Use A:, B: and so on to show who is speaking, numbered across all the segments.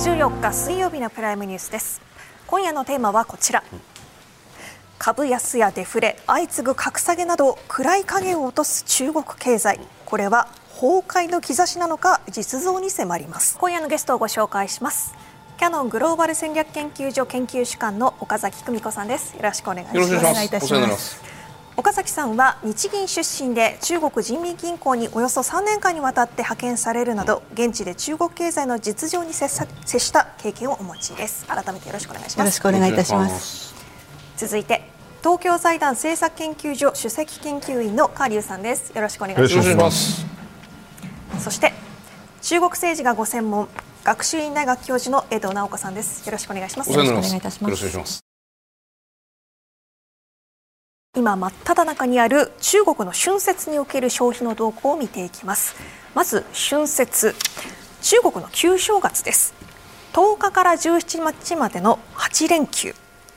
A: 14日水曜日のプライムニュースです今夜のテーマはこちら株安やデフレ相次ぐ格下げなど暗い影を落とす中国経済これは崩壊の兆しなのか実像に迫ります今夜のゲストをご紹介しますキャノングローバル戦略研究所研究主幹の岡崎久美子さんですよろしくお願いします
B: お願いいたします
A: 岡崎さんは日銀出身で中国人民銀行におよそ3年間にわたって派遣されるなど現地で中国経済の実情に接した経験をお持ちです。改めてよろしくお願いします。
C: よろしくお願いいたします。
A: 続いて東京財団政策研究所首席研究員の川隆さんです。よろしくお願いします。そして中国政治がご専門学習院大学教授の江戸直子さんです。よろしくお願いします。
B: よろしくお願いいたします
A: 今真っ只中にある中国の春節における消費の動向を見ていきます。まず春節。中国の旧正月です。10日から17日までの8連休。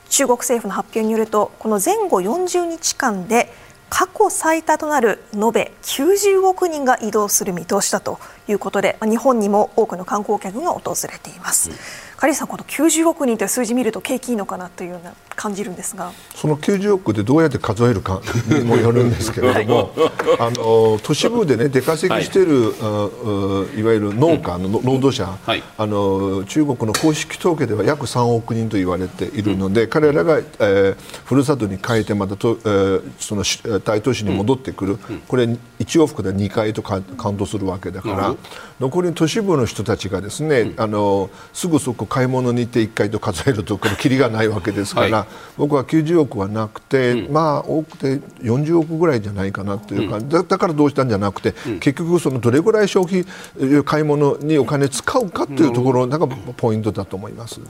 A: 中国政府の発表によるとこの前後40日間で過去最多となる延べ90億人が移動する見通しだということで日本にも多くの観光客が訪れています。うん。カリさん、この90億人という数字見ると景気いいのかなというような感じるんですが。
D: その90億でどうやって数えるかにもよるんですけれども、あの都市部で、ね、出稼ぎしている、はい、いわゆる農家の労働者、はい、あの中国の公式統計では約3億人と言われているので、うん、彼らが、えー、ふるさとに帰ってまたと、えー、その大都市に戻ってくる、うん、これ1往復で2回とカウントするわけだから、うん、残りの都市部の人たちがですね、あのすぐそこ買い物に行って1回と数えるとこれ、きりがないわけですから、はい、僕は90億はなくて、うん、まあ多くて40億ぐらいじゃないかなという感じ、うん、だからどうしたんじゃなくて、うん、結局、そのどれぐらい消費、買い物にお金使うかというところがポイントだと思います。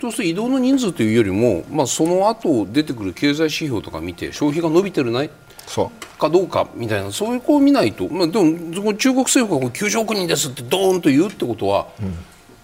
B: そうすると移動の人数というよりも、まあ、その後出てくる経済指標とか見て消費が伸びてるない？かどうかみたいなそういうこう見ないと、まあ、でも中国政府が90億人ですってドーンと言うってことは、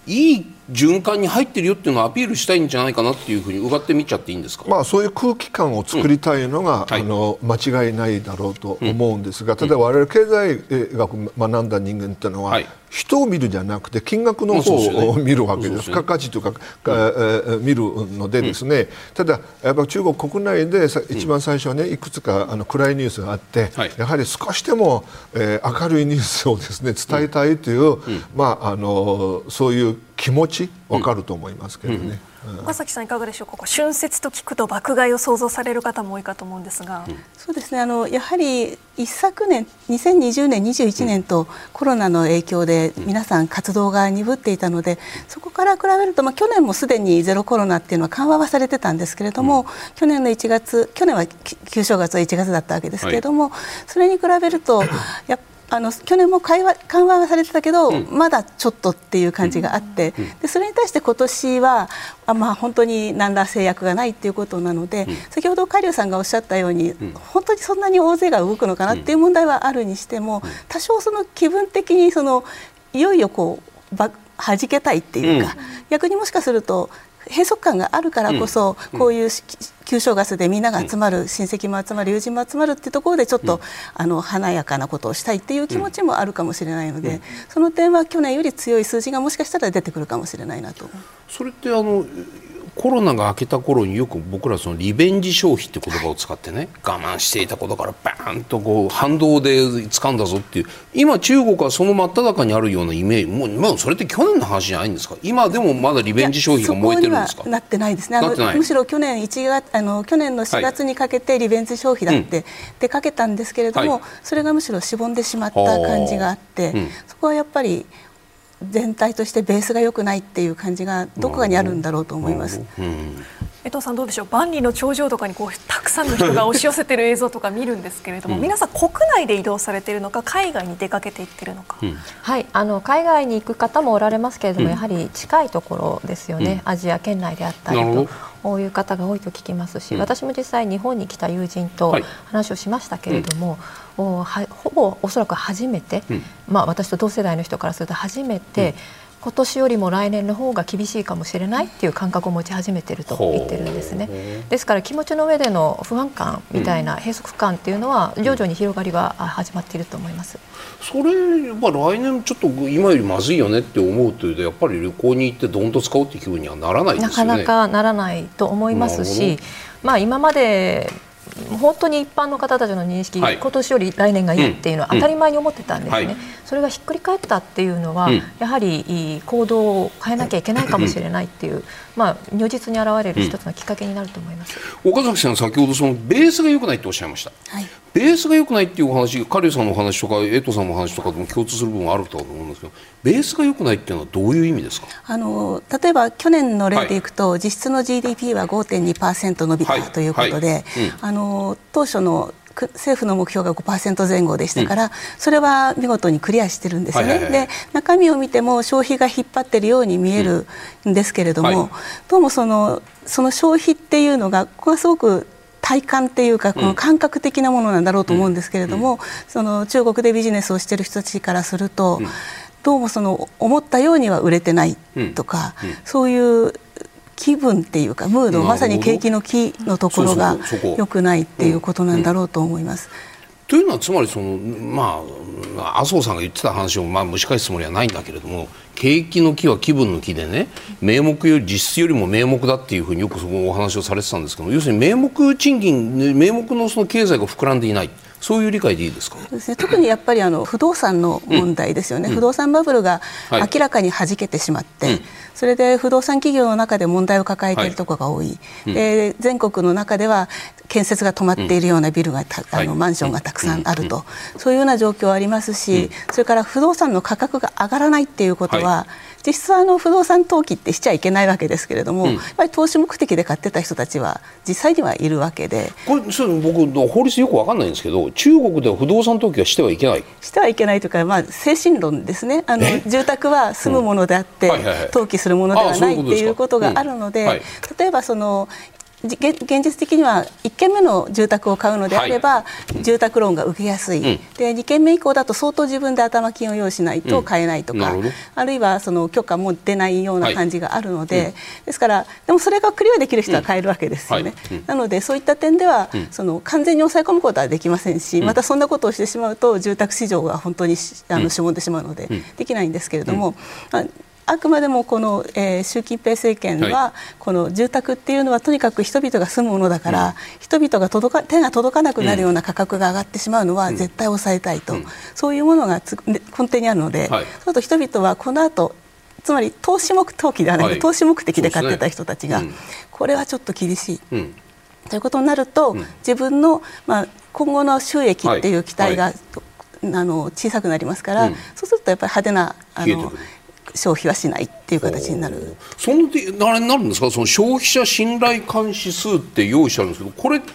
B: いい循環に入ってるよっていうのをアピールしたいんじゃないかなっていうふうに伺ってみちゃっていいんですか、
D: まあ、そういう空気感を作りたいのが、うんはい、あの間違いないだろうと思うんですが、うん、例えば我々経済学学んだ人間っていうのは、はい、人を見るじゃなくて金額の方を見るわけです、価値とか、うん、見るのでですね、ただ、やっぱ中国国内で一番最初はねいくつかあの暗いニュースがあって、はい、やはり少しでも、えー、明るいニュースをですね伝えたいという、まあ、あのそういう気持ちわかると思いますけどね。
A: 岡崎さんいかがでしょう？か。春節と聞くと爆買いを想像される方も多いかと思うんですが、うん、
C: そうですね。あのやはり一昨年2020年21年とコロナの影響で皆さん活動が鈍っていたので、そこから比べるとまあ去年もすでにゼロコロナっていうのは緩和はされてたんですけれども、うん、去年の1月去年は旧正月は1月だったわけですけれども、はい、それに比べると やっあの去年も緩和緩和はされてたけど、うん、まだちょっとっていう感じがあって、うん、でそれに対して今年はあ、まあ、本当に何ら制約がないっていうことなので、うん、先ほどカリュウさんがおっしゃったように、本当にそんなに大勢が動くのかなっていう問題はあるにしても、多少その気分的にそのいよいよこうば弾けたいっていうか、逆にもしかすると閉塞感があるからこそ、こういう旧正月でみんなが集まる、親戚も集まる友人も集まるっていうところでちょっと、あの華やかなことをしたいっていう気持ちもあるかもしれないので、その点は去年より強い数字がもしかしたら出てくるかもしれないなと。
B: それってあのコロナが明けた頃によく僕らそのリベンジ消費って言葉を使ってね我慢していたことからバーンとこう反動で掴んだぞっていう今中国はその真っ只中にあるようなイメージもうもうそれって去年の話じゃないんですか？今でもまだリベンジ消費が燃えてるんですか？
C: なってないですね。むしろ去年1月あの去年の4月にかけてリベンジ消費だって出かけたんですけれども、はい、それがむしろしぼんでしまった感じがあって、うん、そこはやっぱり全体としてベースが良くないっていう感じがどこかにあるんだろうと思います。
A: 江藤さんどうでしょう？万里の長城とかにこうたくさんの人が押し寄せてる映像とか見るんですけれども、うん、皆さん国内で移動されているのか海外に出かけていってるのか、うん、
E: はいあの海外に行く方もおられますけれども、うん、やはり近いところですよね、アジア圏内であったりとこういう方が多いと聞きますし、私も実際日本に来た友人と話をしましたけれども、はい、ほぼおそらく初めて、まあ、私と同世代の人からすると初めて、今年よりも来年の方が厳しいかもしれないっていう感覚を持ち始めてると言ってるんですね。ですから気持ちの上での不安感みたいな閉塞感っていうのは徐々に広がりが始まっていると思います。
B: それまあ来年ちょっと今よりまずいよねって思うとやっぱり旅行に行ってどんと使おうっていう気分にはならないですよ
E: ね。なかなかならないと思いますし、まあ今まで本当に一般の方たちの認識、はい、今年より来年がいいっていうのは当たり前に思ってたんですね、うんうんはい、それがひっくり返ったっていうのは、うん、やはり行動を変えなきゃいけないかもしれないっていう、まあ、如実に現れる一つのきっかけになると思います、
B: 岡崎さん、先ほどそのベースが良くないとおっしゃいました。はいベースが良くないっていうお話、カリュさんの話とか、江藤さんの話とかでも共通する部分あると思うんですけど、ベースが良くないっていうのはどういう意味ですか？
C: あの例えば去年の例でいくと、はい、実質の GDP は5.2%伸びたということで、はい。はい。うん、あの当初の政府の目標が5%前後でしたから、うん、それは見事にクリアしてるんですよね、はいはいはい、で中身を見ても消費が引っ張っているように見えるんですけれども、うんはい、どうもそのその消費っていうのがここがすごく体感っていうかこの感覚的なものなんだろうと思うんですけれども、その中国でビジネスをしている人たちからすると、どうもその思ったようには売れてないとか、そういう気分っていうかムードまさに景気の気のところが良くないっていうことなんだろうと思います。
B: というのはつまりそのまあ麻生さんが言ってた話をまあ蒸し返すつもりはないんだけれども景気の気は気分の気でね名目より実質よりも名目だっていうふうによくそのお話をされてたんですけど要するに名目賃金名目のその経済が膨らんでいない。そういう理解でいいですか？
C: ですね、特にやっぱりあの不動産の問題ですよね、うん、不動産バブルが明らかにはじけてしまって、はい、それで不動産企業の中で問題を抱えているところが多い、はい、で全国の中では建設が止まっているようなビルがあのマンションがたくさんあると、そういうような状況はありますし、それから不動産の価格が上がらないっていうことは、実質あの不動産投機ってしちゃいけないわけですけれども、うん、やっぱり投資目的で買ってた人たちは実際にはいるわけで。
B: これ僕法律よく分かんないんですけど中国では不動産投機はしてはいけない？
C: してはいけないというか、まあ、精神論ですね。あの住宅は住むものであって、投機するものではないっていうことがあるので、例えばその現実的には1軒目の住宅を買うのであれば、はい、住宅ローンが受けやすい、うん、で2軒目以降だと相当自分で頭金を用意しないと買えないとか、うん、あるいはその許可も出ないような感じがあるので、はい、ですからでもそれがクリアできる人は買えるわけですよね、うん。はい、なのでそういった点では、その完全に抑え込むことはできませんし、またそんなことをしてしまうと住宅市場が本当にあのしぼんでしまうので、できないんですけれども、まああくまでもこの、えー、習近平政権は、はい、この住宅っていうのはとにかく人々が住むものだから、うん、人々が届か手が届かなくなるような価格が上がってしまうのは絶対抑えたいと、うん、そういうものが根底にあるので、はい、そうと人々はこの後つまり投資目投機ではない、はい、投資目的で買ってた人たちが、ね。うん、これはちょっと厳しい。ということになると、自分の、まあ、今後の収益ってい。う期待が、あの小さくなりますから、そうするとやっぱり派手なあの消費はしないっていう形になる。
B: そのあれになるんですか？その消費者信頼監視数って用意してあるんですけどこれこ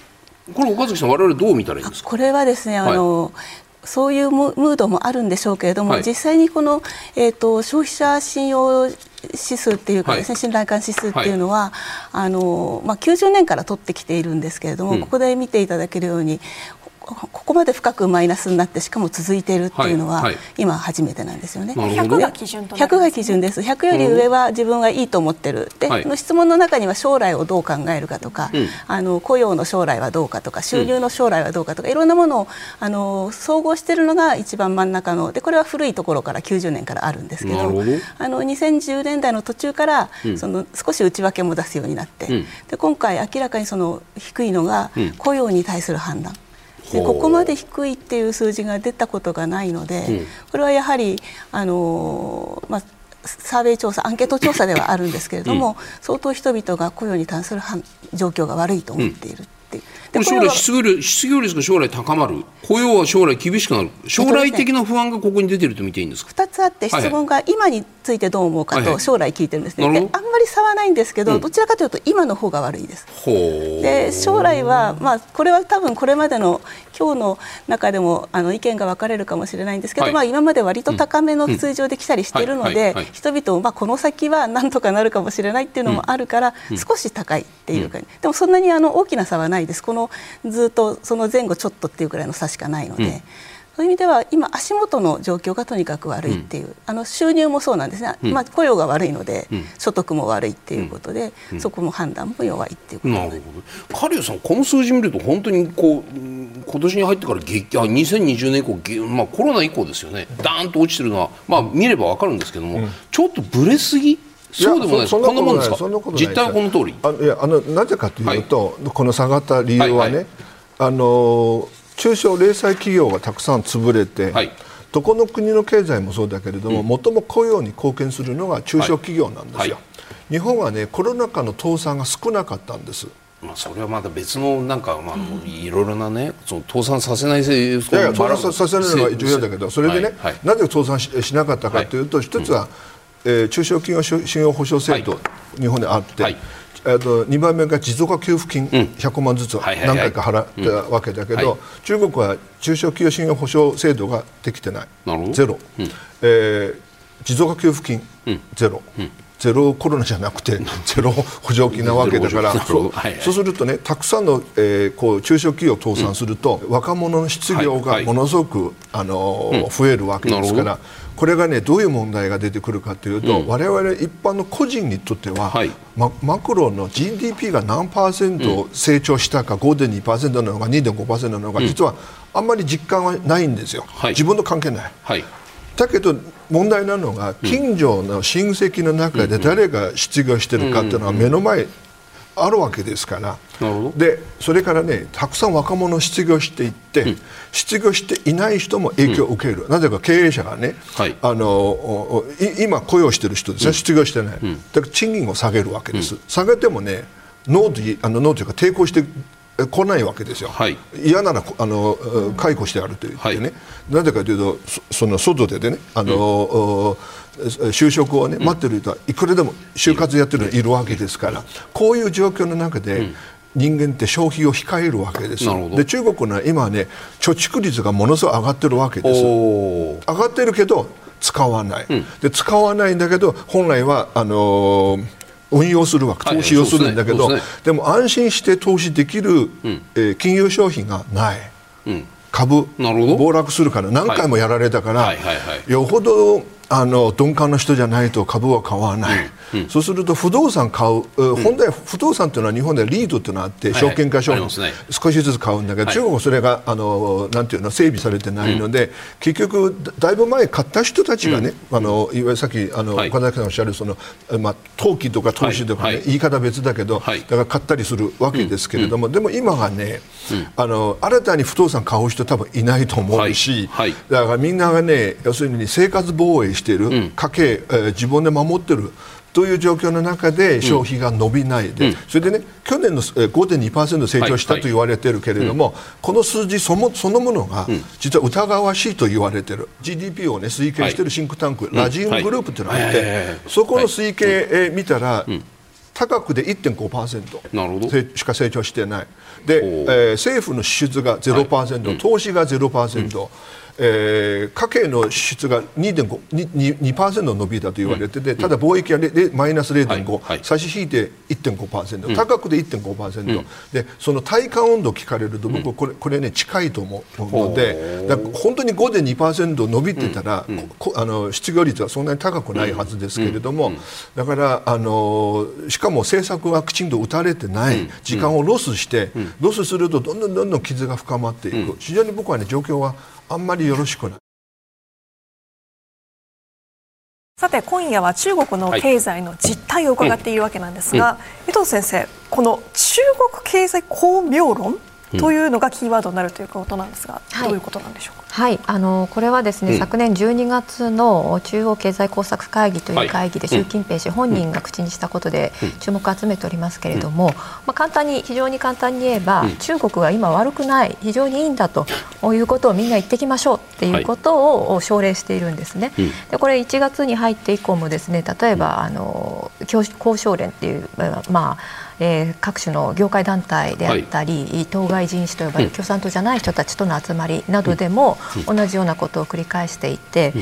B: れ岡崎さん我々どう見たらいいんですか？
C: これはですねあの、はいそういうムードもあるんでしょうけれども、はい、実際にこの、えーと、消費者信用指数っていうかですね、はい、信頼感指数っていうのは、はい、あのまあ、90年から取ってきているんですけれども、うん、ここで見ていただけるようにここまで深くマイナスになってしかも続いているっていうのは、今初めてなんですよね。
A: 100が基準と
C: 100が基準です。100より上は自分がいいと思ってる。で、の質問の中には将来をどう考えるかとか、あの雇用の将来はどうかとか、収入の将来はどうかとか、いろんなものをあの総合しているのが一番真ん中のでこれは古いところから90年からあるんですけど、あの2010年代の途中から、その少し内訳も出すようになって、で今回明らかにその低いのが雇用に対する判断。でここまで低いっていう数字が出たことがないので、うん、これはやはりあの、まあ、サーベイ調査アンケート調査ではあるんですけれども、うん、相当人々が雇用に関する状況が悪いと思っている。
B: で将来失業率失業率が将来高まる？雇用は将来厳しくなる？将来的な不安がここに出てると見ていいんですか
C: ？2つあって質問が今についてどう思うかと将来聞いてるんですね、はいはい、あんまり差はないんですけど、どちらかというと今の方が悪いです。で将来は、まあ、これは多分これまでの今日の中でもあの意見が分かれるかもしれないんですけど、はい、まあ、今まで割と高めの通常で来たりしているので人々も、まあ、この先はなんとかなるかもしれないっていうのもあるから、少し高いっていうか、でもそんなにあの大きな差はないです。このずっとその前後ちょっとっていうぐらいの差しかないので。そういう意味では今足元の状況がとにかく悪いっていう、うん、あの収入もそうなんですね、うん、まあ、雇用が悪いので、所得も悪いっていうことで、そこも判断も弱いっていうことなる
B: ほど。カリュさんこの数字見ると本当にこう今年に入ってから激あ2020年以降、まあ、コロナ以降ですよね。ダーンと落ちてるのは、まあ、見れば分かるんですけども、ちょっとぶれすぎ？そうでもないこんなもんですか？実態はこの通り。
D: あいやあのなぜかというと、はい、この下がった理由はね、はいはい、あの中小零細企業がたくさん潰れて、はい、どこの国の経済もそうだけれども、うん、最も雇用に貢献するのが中小企業なんですよ、日本はねコロナ禍の倒産が少なかったんです。
B: まあ、それはまた別のなんか、まあ、いろいろなね、その倒産させないい
D: やいや倒産させないのは重要だけどそれでね、はいはい、なぜ倒産しなかったかというと、一つは、えー、中小企業信用保証制度、はい、日本であって、はい、えーと、2番目が持続化給付金100万ずつ何回か払ったわけだけど、中国は中小企業信用保証制度ができてない。ゼロ、うん、えー、持続化給付金、うん、ゼロ、うん。ゼロコロナじゃなくてゼロ補助金なわけだから。そうはい、そう。するとねたくさんの、えー、こう中小企業を倒産すると、うん、若者の失業がものすごく、はいはい、あの、うん、増えるわけですから。これがねどういう問題が出てくるかというと、うん、我々一般の個人にとっては、はい、ママクロの GDP が何パーセント成長したか、うん、5.2%なのか2.5%なのか、うん、実はあんまり実感はないんですよ、はい、自分と関係ない。はい。だけど問題なのが近所の親戚の中で誰が失業してるかっていうのは目の前あるわけですから。でそれからねたくさん若者失業していって、うん、失業していない人も影響を受ける、うん、なぜか経営者がね、はい、あの今雇用してる人ですね、うん、失業してない、だから賃金を下げるわけです、下げてもねノーとあのノーというか抵抗して来ないわけですよ、はい、嫌ならあの解雇してあると言ってね、はい、なぜかというとその外でねあの、うん、就職をね、待ってる人はいくらでも就活やってる人いるわけですから、こういう状況の中で、うん。人間って消費を控えるわけですで中国の今ね貯蓄率がものすごい上がってるわけです。上がってるけど使わない、うん、で使わないんだけど本来はあのー運用するわけ投資をするんだけど、はいでね。でも安心して投資できる、うん、えー、金融商品がない、うん、株暴落するから何回もやられたから、はいはいはいはい、よほどあの鈍感な人じゃないと株は買わない、うんうん、そうすると不動産買う、うん、本来不動産というのは日本ではリードというのがあって、証券化商品、ね、少しずつ買うんだけど、はい、中国はそれがあのなんていうの整備されてないので、結局だいぶ前買った人たちがね、あのいわゆるさっきあの、はい、岡崎さんおっしゃるその、まあ、投機とか投資とかね、言い方別だけど、だから買ったりするわけですけれども、でも今はね、あの新たに不動産買う人多分いないと思うし、だからみんながね要するに生活防衛している、家計、えー、自分で守ってるという状況の中で消費が伸びないで、うん、それでね去年の5.2%成長したと言われているけれども、はいはい、この数字そのそのものが実は疑わしいと言われている GDP を、ね、推計しているシンクタンク、はい、ラジウムグループというのがあって、そこの推計、見たら、高くで1.5%しか成長してない。で、えー、政府の支出が0%、はい、投資が0%、うんえー、家計の支出が2.5%伸びたと言われてて、ただ貿易はマイナス0.5、はい、差し引いて1.5%、高くで1.5%、うん、でその体感温度聞かれると僕これこれね近いと思うのでだ本当に5で2%伸びてたら、うん、あの失業率はそんなに高くないはずですけれども、だからあのしかも政策はきちんと打たれてない時間をロスして、ロスするとどんどんどんどん傷が深まっていく、非常に僕はね状況はあんまりよろしくない。
A: さて今夜は中国の経済の実態を伺っているわけなんですが、江藤先生この中国経済光明論というのがキーワードになるということなんですが、どういうことなんでしょうか？
E: はい、あのこれはですね、うん、昨年12月の中央経済工作会議という会議で習近平氏本人が口にしたことで注目を集めておりますけれども、まあ、簡単に非常に簡単に言えば、中国は今悪くない非常にいいんだということをみんな言ってきましょうっていうことを奨励しているんですね。でこれ1月に入って以降もですね例えばあの交渉連っていうまあえー、各種の業界団体であったり、はい、当該人士と呼ばれる共産党じゃない人たちとの集まりなどでも、同じようなことを繰り返していて、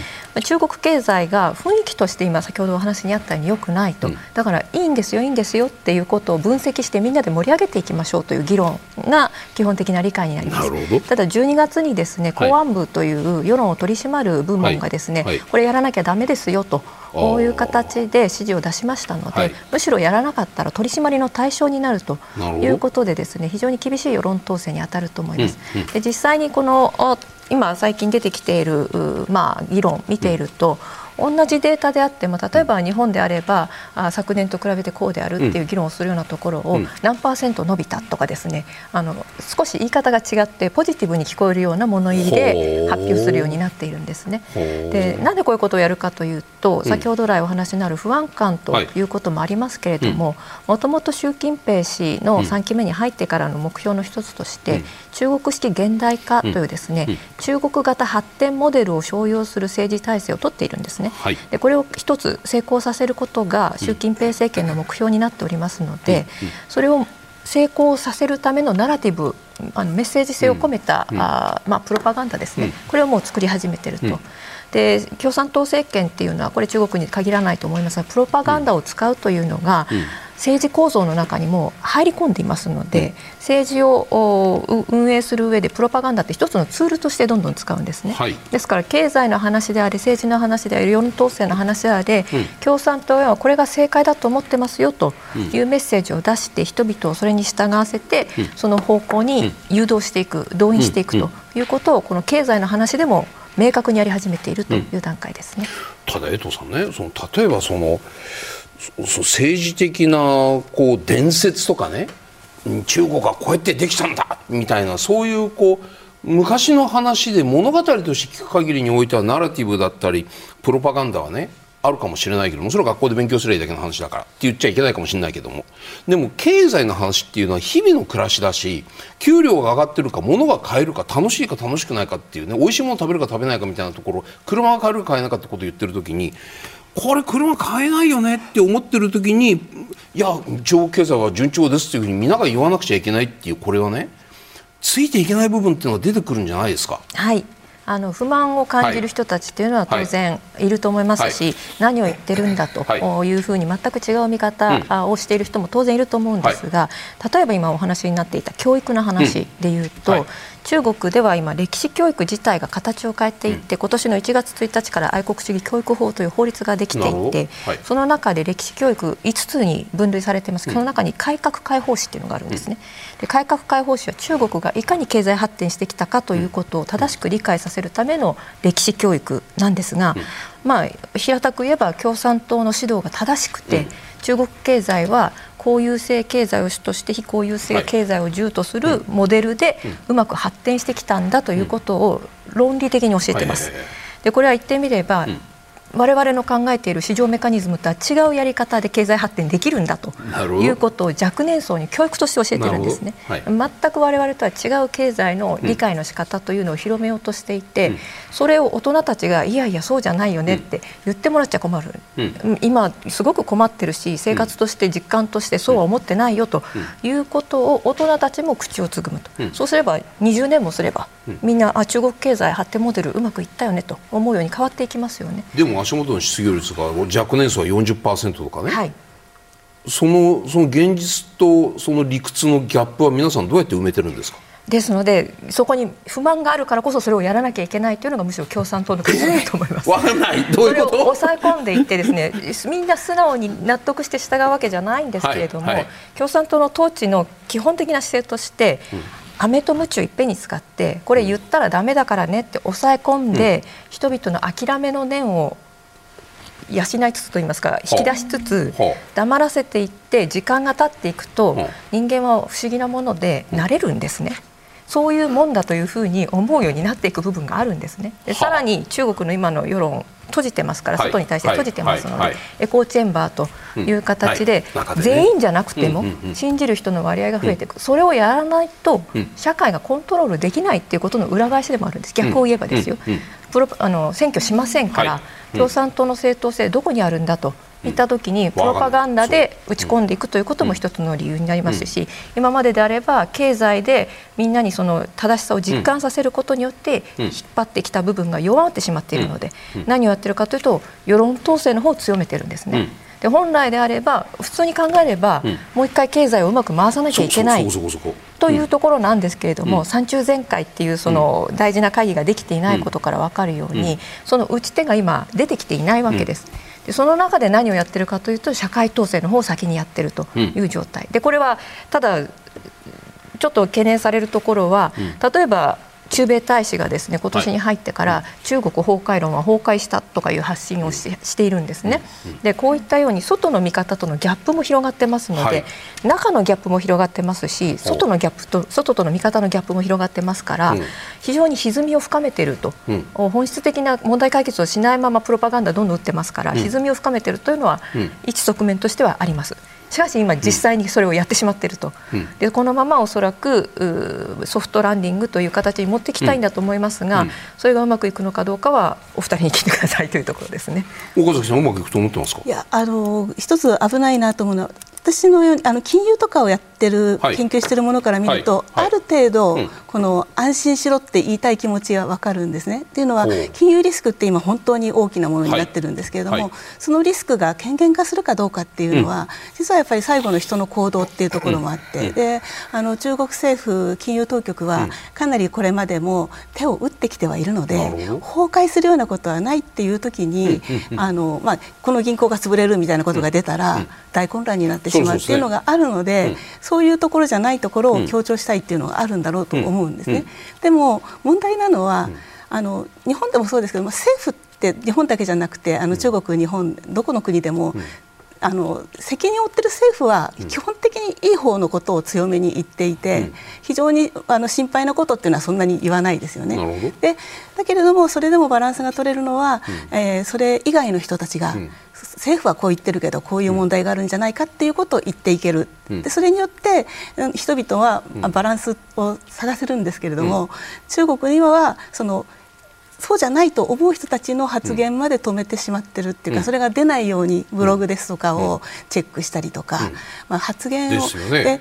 E: 中国経済が雰囲気として今先ほどお話にあったように良くないと、だからいいんですよいいんですよっていうことを分析してみんなで盛り上げていきましょうという議論が基本的な理解になります。ただ12月にですね公安部という世論を取り締まる部門がですね、これやらなきゃだめですよとこういう形で指示を出しましたので、はい、むしろやらなかったら取り締まりの対象になるということでですね非常に厳しい世論統制に当たると思います。うんうん、で実際にこの今最近出てきているまあ議論見ていると、同じデータであっても例えば日本であればあ昨年と比べてこうであるっていう議論をするようなところを何パーセント伸びたとかですねあの少し言い方が違ってポジティブに聞こえるような物言いで発表するようになっているんですね。でなんでこういうことをやるかというと先ほど来お話になる不安感ということもありますけれどももともと習近平氏の3期目に入ってからの目標の一つとして、中国式現代化というですね、中国型発展モデルを商用する政治体制をとっているんですね。はい、でこれを一つ成功させることが習近平政権の目標になっておりますので、それを成功させるためのナラティブあのメッセージ性を込めた、うん、あまあ、プロパガンダですね、うん、これをもう作り始めていると、うん、で共産党政権っていうのはこれ中国に限らないと思いますがプロパガンダを使うというのが、政治構造の中にも入り込んでいますので、政治を運営する上でプロパガンダって一つのツールとしてどんどん使うんですね、はい、ですから経済の話であれ政治の話であれ世論統制の話であれ、うん、共産党はこれが正解だと思ってますよというメッセージを出して人々をそれに従わせて、うん、その方向に誘導していく動員していくということをこの経済の話でも明確にやり始めているという段階ですね。
B: ただ江藤さんねその例えばそのそ政治的なこう伝説とかね。中国はこうやってできたんだ。みたいなそういうこう昔の話で物語として聞く限りにおいてはナラティブだったりプロパガンダはねあるかもしれないけどもそれは学校で勉強すればいいだけの話だからって言っちゃいけないかもしれないけども。でも経済の話っていうのは日々の暮らしだし給料が上がってるか物が買えるか楽しいか楽しくないかっていうね美味しいもの食べるか食べないかみたいなところ車が買えるか買えないかってことを言ってる時にこれ車買えないよねって思ってる時にいや中国経済は順調ですっていうふうに皆が言わなくちゃいけないっていうこれはねついていけない部分っていうのが出てくるんじゃないですか？
E: はい。あの不満を感じる人たちというのは当然い。ると思いますし、はい。はい、何を言ってるんだとい。うふうに全く違う見方をしている人も当然いると思うんですが、例えば今お話になっていた教育の話でいうと、中国では今歴史教育自体が形を変えていって、うん、今年の1月1日から愛国主義教育法という法律ができていて、はい、その中で歴史教育5つに分類されています、うん、その中に改革開放史っていうのがあるんですね、うん、で改革開放史は中国がいかに経済発展してきたかということを正しく理解させるための歴史教育なんですが、まあ、平たく言えば共産党の指導が正しくて、中国経済は公有性経済を主として非公有性経済を重とするモデルでうまく発展してきたんだということを論理的に教えています。でこれは言ってみれば、我々の考えている市場メカニズムとは違うやり方で経済発展できるんだということを若年層に教育として教えてるんですね、はい、全く我々とは違う経済の理解の仕方というのを広めようとしていて、うん、それを大人たちがいやいやそうじゃないよねって言ってもらっちゃ困る、うん、今すごく困ってるし生活として実感としてそうは思ってないよということを大人たちも口をつぐむと、うん、そうすれば20年もすればみんなあ中国経済発展モデルうまくいったよねと思うように変わっていきますよね。
B: でも足元の失業率が若年層は40%とかね、はい、そのその現実とその理屈のギャップは皆さんどうやって埋めてるんですか？
E: ですのでそこに不満があるからこそそれをやらなきゃいけないというのがむしろ共産党の苦だと思います。
B: わかんない。どういうこと？
E: 抑え込んでいってですね みんな素直に納得して従うわけじゃないんですけれども、はいはい、共産党の統治の基本的な姿勢として、うん。飴と鞭をいっぺんに使ってこれ言ったらだめだからねって抑え込んで、人々の諦めの念を養いつつといいますか引き出しつつ黙らせていって時間が経っていくと人間は不思議なもので慣れるんですね。そういうもんだというふうに思うようになっていく部分があるんですね。でさらに中国の今の世論閉じてますから、外に対して閉じてますので、エコーチェンバーという形で、全員じゃなくても信じる人の割合が増えていく、それをやらないと社会がコントロールできないっていうことの裏返しでもあるんです。逆を言えばですよ。プロあの選挙しませんから、共産党の正当性どこにあるんだといった時にプロパガンダで打ち込んでいくということも一つの理由になりますし、今までであれば経済でみんなにその正しさを実感させることによって引っ張ってきた部分が弱まってしまっているので、何をやってるかというと世論統制の方を強めてるんですね。で本来であれば普通に考えれば、もう一回経済をうまく回さなきゃいけないというところなんですけれども、三中全会っていうその大事な会議ができていないことから分かるように、その打ち手が今出てきていないわけです。でその中で何をやってるかというと社会統制の方を先にやってるという状態、でこれはただちょっと懸念されるところは、例えば駐米大使がですね今年に入ってから、中国崩壊論は崩壊したとかいう発信をししているんですね。でこういったように外の見方とのギャップも広がってますので、はい、中のギャップも広がってますし外のギャップと外との見方のギャップも広がってますから、うん、非常に歪みを深めていると、うん、本質的な問題解決をしないままプロパガンダどんどん打ってますから、うん、歪みを深めているというのは、一側面としてはあります。しかし今実際にそれをやってしまっていると、うん、でこのままおそらくソフトランディングという形に持ってきたいんだと思いますが、うん、それがうまくいくのかどうかはお二人に聞いてくださいというところですね。
B: 岡崎さんうまくいくと思ってますか？
C: いやあの一つ危ないなと思うのは私のようにあの金融とかをやってる、はい、研究しているものから見ると、はい。はい、ある程度、うん、この安心しろって言いたい気持ちが分かるんですね。っていうのは金融リスクって今本当に大きなものになってるんですけれども、そのリスクが権限化するかどうかっていうのは、うん、実はやっぱり最後の人の行動っていうところもあって、うん、であの中国政府金融当局はかなりこれまでも手を打ってきてはいるので、崩壊するようなことはないっていう時に、あのまあこの銀行が潰れるみたいなことが出たら大混乱になってってしまうっていうのがあるのでそういうところじゃないところを強調したいっていうのがあるんだろうと思うんですね。でも問題なのはあの日本でもそうですけど、まあ、政府って日本だけじゃなくてあの中国、日本どこの国でもあの責任を負っている政府は基本的にいい方のことを強めに言っていて、うん、非常にあの心配なことっていうのはそんなに言わないですよね。でだけれどもそれでもバランスが取れるのは、うん、えー、それ以外の人たちが、うん、政府はこう言ってるけどこういう問題があるんじゃないかっていうことを言っていける、でそれによって人々はバランスを探せるんですけれども、中国にはそのそうじゃないと思う人たちの発言まで止めてしまってるっていうか、うん、それが出ないようにブログですとかをチェックしたりとか、うん、まあ、発言を、ね、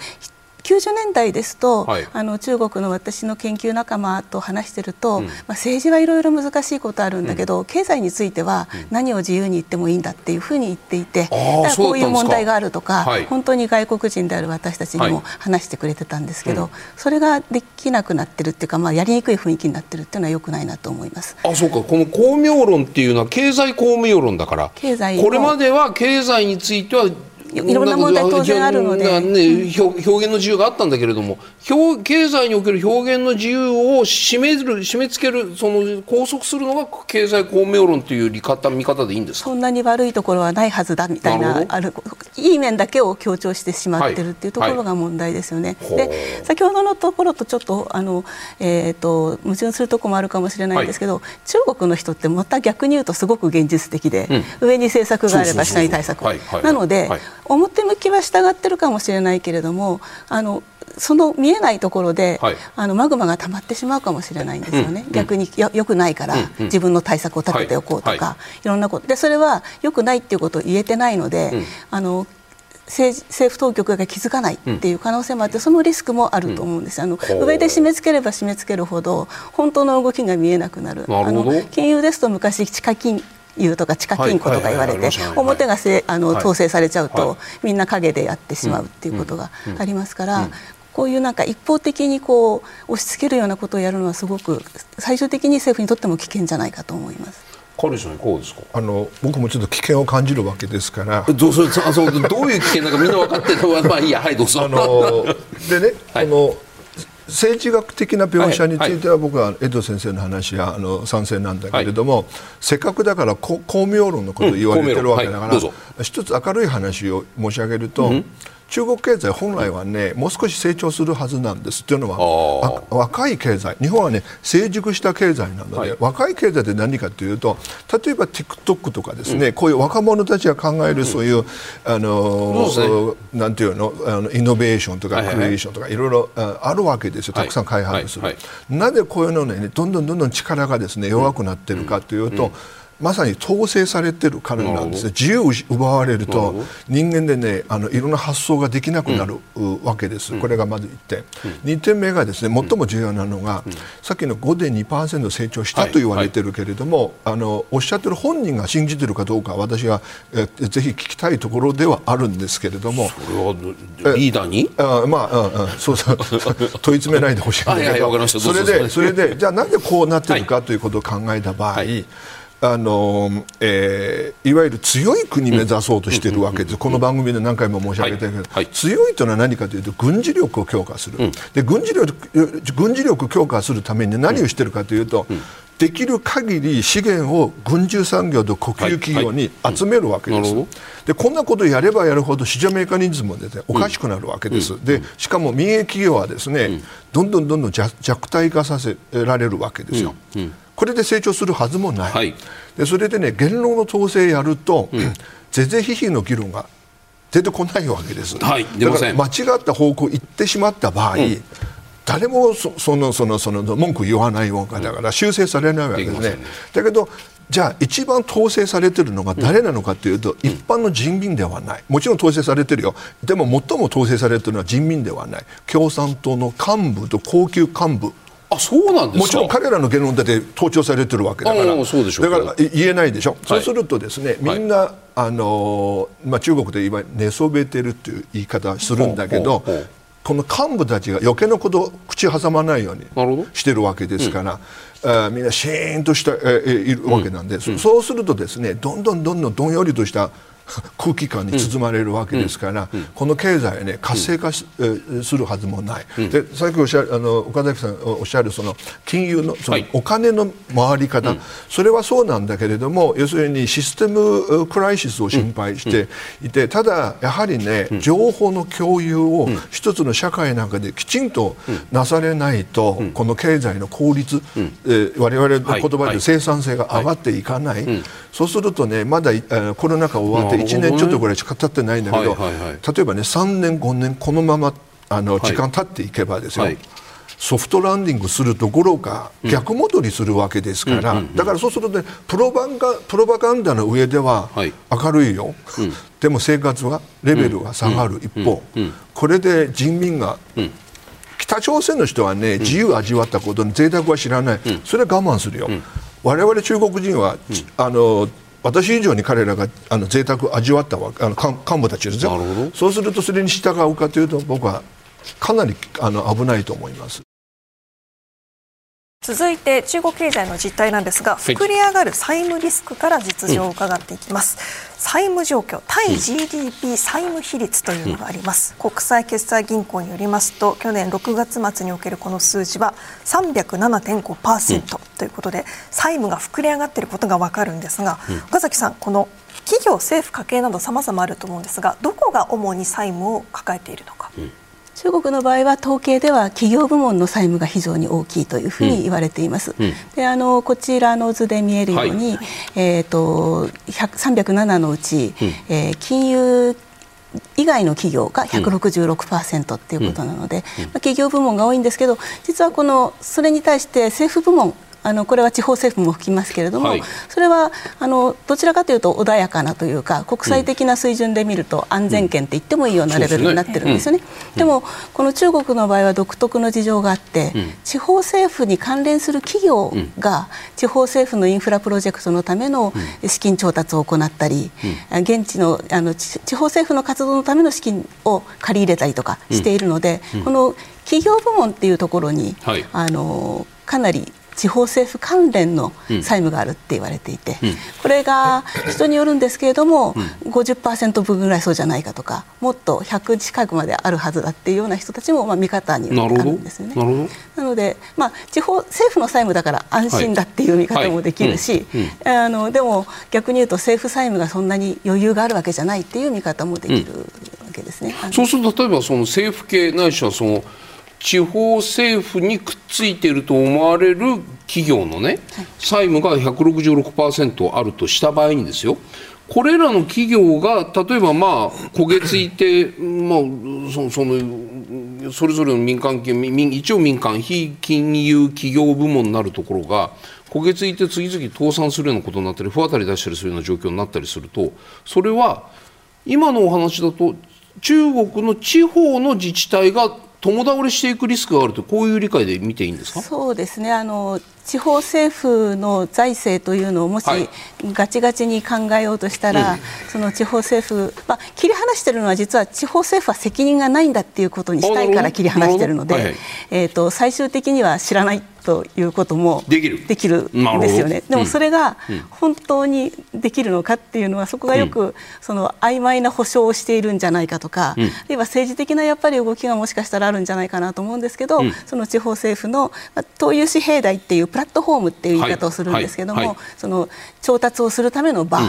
C: 90年代ですと、はい、あの中国の私の研究仲間と話していると、うん、まあ、政治はいろいろ難しいことあるんだけど、うん、経済については何を自由に言ってもいいんだっていうふうに言っていて、だか。らこういう問題があるとか、はい、本当に外国人である私たちにも話してくれてたんですけど、はい、それができなくなってるっていうか、まあ、やりにくい雰囲気になってるっていうのはよくないなと思います。
B: あそうか。この公明論っていうのは経済公明論だから。経済これまでは経済についてはい
C: ろんな問題当然あるので、
B: ね、表現の自由があったんだけれども表経済における表現の自由を締める締め付けるその拘束するのが経済公明論という見方見方でいいんです
C: そんなに悪いところはないはずだみたいなあるいい面だけを強調してしまってるっていうところが問題ですよね。はいはい、で先ほどのところとちょっとあの、えーと、矛盾するところもあるかもしれないんですけど、はい、中国の人ってまた逆に言うとすごく現実的で、うん、上に政策があれば下に対策。なので、表向きは従ってるかもしれないけれどもあのその見えないところで、はい、あのマグマが溜まってしまうかもしれないんですよね、うん、逆によくないから、うん、自分の対策を立てておこうとか、はい、い。ろんなことでそれはよくないっていうことを言えてないので、うん、あの政政府当局が気づかないっていう可能性もあって、そのリスクもあると思うんです、あの上で締め付ければ締め付けるほど本当の動きが見えなくなる。あの金融ですと昔地下金融とか地下金庫とか言われて表がせあの統制されちゃうとみんな陰でやってしまうっていうことがありますからこういうなんか一方的にこう押し付けるようなことをやるのはすごく最終的に政府にとっても危険じゃないかと思います。
B: カリさんいかがですか？
D: あの僕もちょっと危険を感じるわけですから。
B: どうそあそうどういう危険なのかみんな分かってるのはまあいいやはいどうぞ。あの
D: でね、はい、この政治学的な描写については僕は江戸先生の話はあの賛成なんだけれども、せっかくだから公明論のことを言われてるわけだから、一つ明るい話を申し上げると、中国経済本来はねもう少し成長するはずなんです。というのは若い経済日本はね成熟した経済なので、はい、若い経済って何かというと例えば TikTok とかですね、うん、こういう若者たちが考えるそういう、うん、あの、ね、なんていうのあのイノベーションとかクリエーションとかいろいろあるわけですよ。たくさん開発する、はい。はい、なぜこういうのねどんどんどんどん力がですね弱くなってるかというと、まさに統制されてる彼なんですね。自由を奪われると人間でねあのいろんな発想ができなくなる、わけです、これがまず1点、うん、2点目がですね最も重要なのが、さっきの5.2%成長したと言われてるけれども、あのおっしゃってる本人が信じてるかどうか私はえぜひ聞きたいところではあるんですけれども。
B: それはリーダーに？
D: あまあ、うんうん、そうそう。問い詰めないでほしいんだけど。それでそれでじゃあなんでこうなってるかということを考えた場合、はいあのえー、いわゆる強い国目指そうとしているわけです、この番組で何回も申し上げてるけど、はい。はい、強いというのは何かというと軍事力を強化する、うん、で軍事力軍事力強化するために何をしているかというと、うん、できる限り資源を軍需産業と国有企業に集めるわけです、はい、でこんなことをやればやるほど市場メカニズムで、ね、おかしくなるわけです、うん、でしかも民営企業はですね、どんどんどんどん弱体化させられるわけですよ。これで成長するはずもない、はい、でそれでね言論の統制やると、うん、是々非々の議論が出てこないわけです、
B: はい、
D: だから間違った方向行ってしまった場合、うん、誰もそのそのその文句言わないわけだから修正されないわけですね。だけどじゃあ一番統制されているのが誰なのかというと、うん、一般の人民ではない。もちろん統制されてるよ。でも最も統制されているのは人民ではない。共産党の幹部と高級幹部
B: あそうなん
D: もちろん彼らの言論だって盗聴されてるわけだから。だから言えないでしょ、はい、そうするとですねみんな、はい、あのまあ、中国で今寝そべてるっていう言い方するんだけどこの幹部たちが余計なこと口挟まないようにしてるわけですから、うん、みんなシーンとした、えいるわけなんで、うん、そうするとですねどんどんどんどんどんよりとした 空気感に包まれるわけですから、うん、この経済ね活性化す,、るはずもない、うん、でさっきおっしゃるあの岡崎さんおっしゃるその金融のそのお金の回り方、はい、それはそうなんだけれども要するにシステムクライシスを心配していて、ただやはりね情報の共有を一つの社会の中できちんとなされないと、この経済の効率、うん、えー、我々の言葉で生産性が上がっていかない、そうするとねまだコロナ禍終わって1年ちょっとぐらいしか経ってないんだけど、例えばね3年5年このままあの時間経っていけばですよ、はい、ソフトランディングするところか逆戻りするわけですから、だからそうすると、ね、プロパガプロパガンダの上では明るいよ、はい、でも生活はレベルが下がる一方、これで人民が、北朝鮮の人はね自由味わったことに贅沢は知らない、それは我慢するよ。我々中国人は、あの私以上に彼らがあの贅沢を味わったわあの幹部たちですよ。そうするとそれに従うかというと僕はかなりあの危ないと思います
A: 続いて中国経済の実態なんですが膨れ上がる債務リスクから実情を伺っていきます、うん、債務状況対 GDP 債務比率というのがあります、うん、国際決済銀行によりますと去年6月末におけるこの数字は307.5%ということで、うん、債務が膨れ上がっていることが分かるんですが、岡崎さんこの企業政府家計など様々あると思うんですがどこが主に債務を抱えているのか、
C: 中国の場合は統計では企業部門の債務が非常に大きいというふうに言われています。うん、であのこちらの図で見えるように、はい、えっ、ー、と307のうち、うん、えー、金融以外の企業が166%っていうことなので、うん、まあ、企業部門が多いんですけど実はこのそれに対して政府部門あのこれは地方政府も吹きますけれども、はい、それはあのどちらかというと穏やかなというか国際的な水準で見ると安全圏って言ってもいいようなレベルになってるんですよね。でもこの中国の場合は独特の事情があって、地方政府に関連する企業が地方政府のインフラプロジェクトのための資金調達を行ったり、現地のあの地方政府の活動のための資金を借り入れたりとかしているので、この企業部門っていうところに、はい、あのかなり地方政府関連の債務があるって言われていて、うん、これが人によるんですけれども、うん、50%分ぐらいそうじゃないかとかもっと100近くまであるはずだっていうような人たちもまあ見方にあるんですよね。なので、まあ、地方政府の債務だから安心だっていう見方もできるし、あのでも逆に言うと政府債務がそんなに余裕があるわけじゃないっていう見方もできるわけですね。
B: そうすると例えばその政府系ないしはその地方政府にくっついていると思われる企業のね、債務が166%あるとした場合にですよ、これらの企業が例えばまあ焦げついて、まあ、そそのそれぞれの民間一応民間非金融企業部門になるところが焦げついて次々倒産するようなことになったり不当たり出したりするような状況になったりするとそれは今のお話だと中国の地方の自治体が共倒れしていくリスクがあるとこういう理解で見ていいんですか？
C: そうですね。あの地方政府の財政というのをもしガチガチに考えようとしたら、はい、その地方政府、まあ、切り離しているのは実は地方政府は責任がないんだっていうことにしたいから切り離しているので、はいはい、えーと最終的には知らないということもできる。できる。んですよね。でもそれが本当にできるのかっていうのはそこがよくその曖昧な保証をしているんじゃないかとか、あるいは政治的なやっぱり動きがもしかしたらあるんじゃないかなと思うんですけど、その地方政府の党有紙平台っていうプラットフォームっていう言い方をするんですけども、その調達をするための場、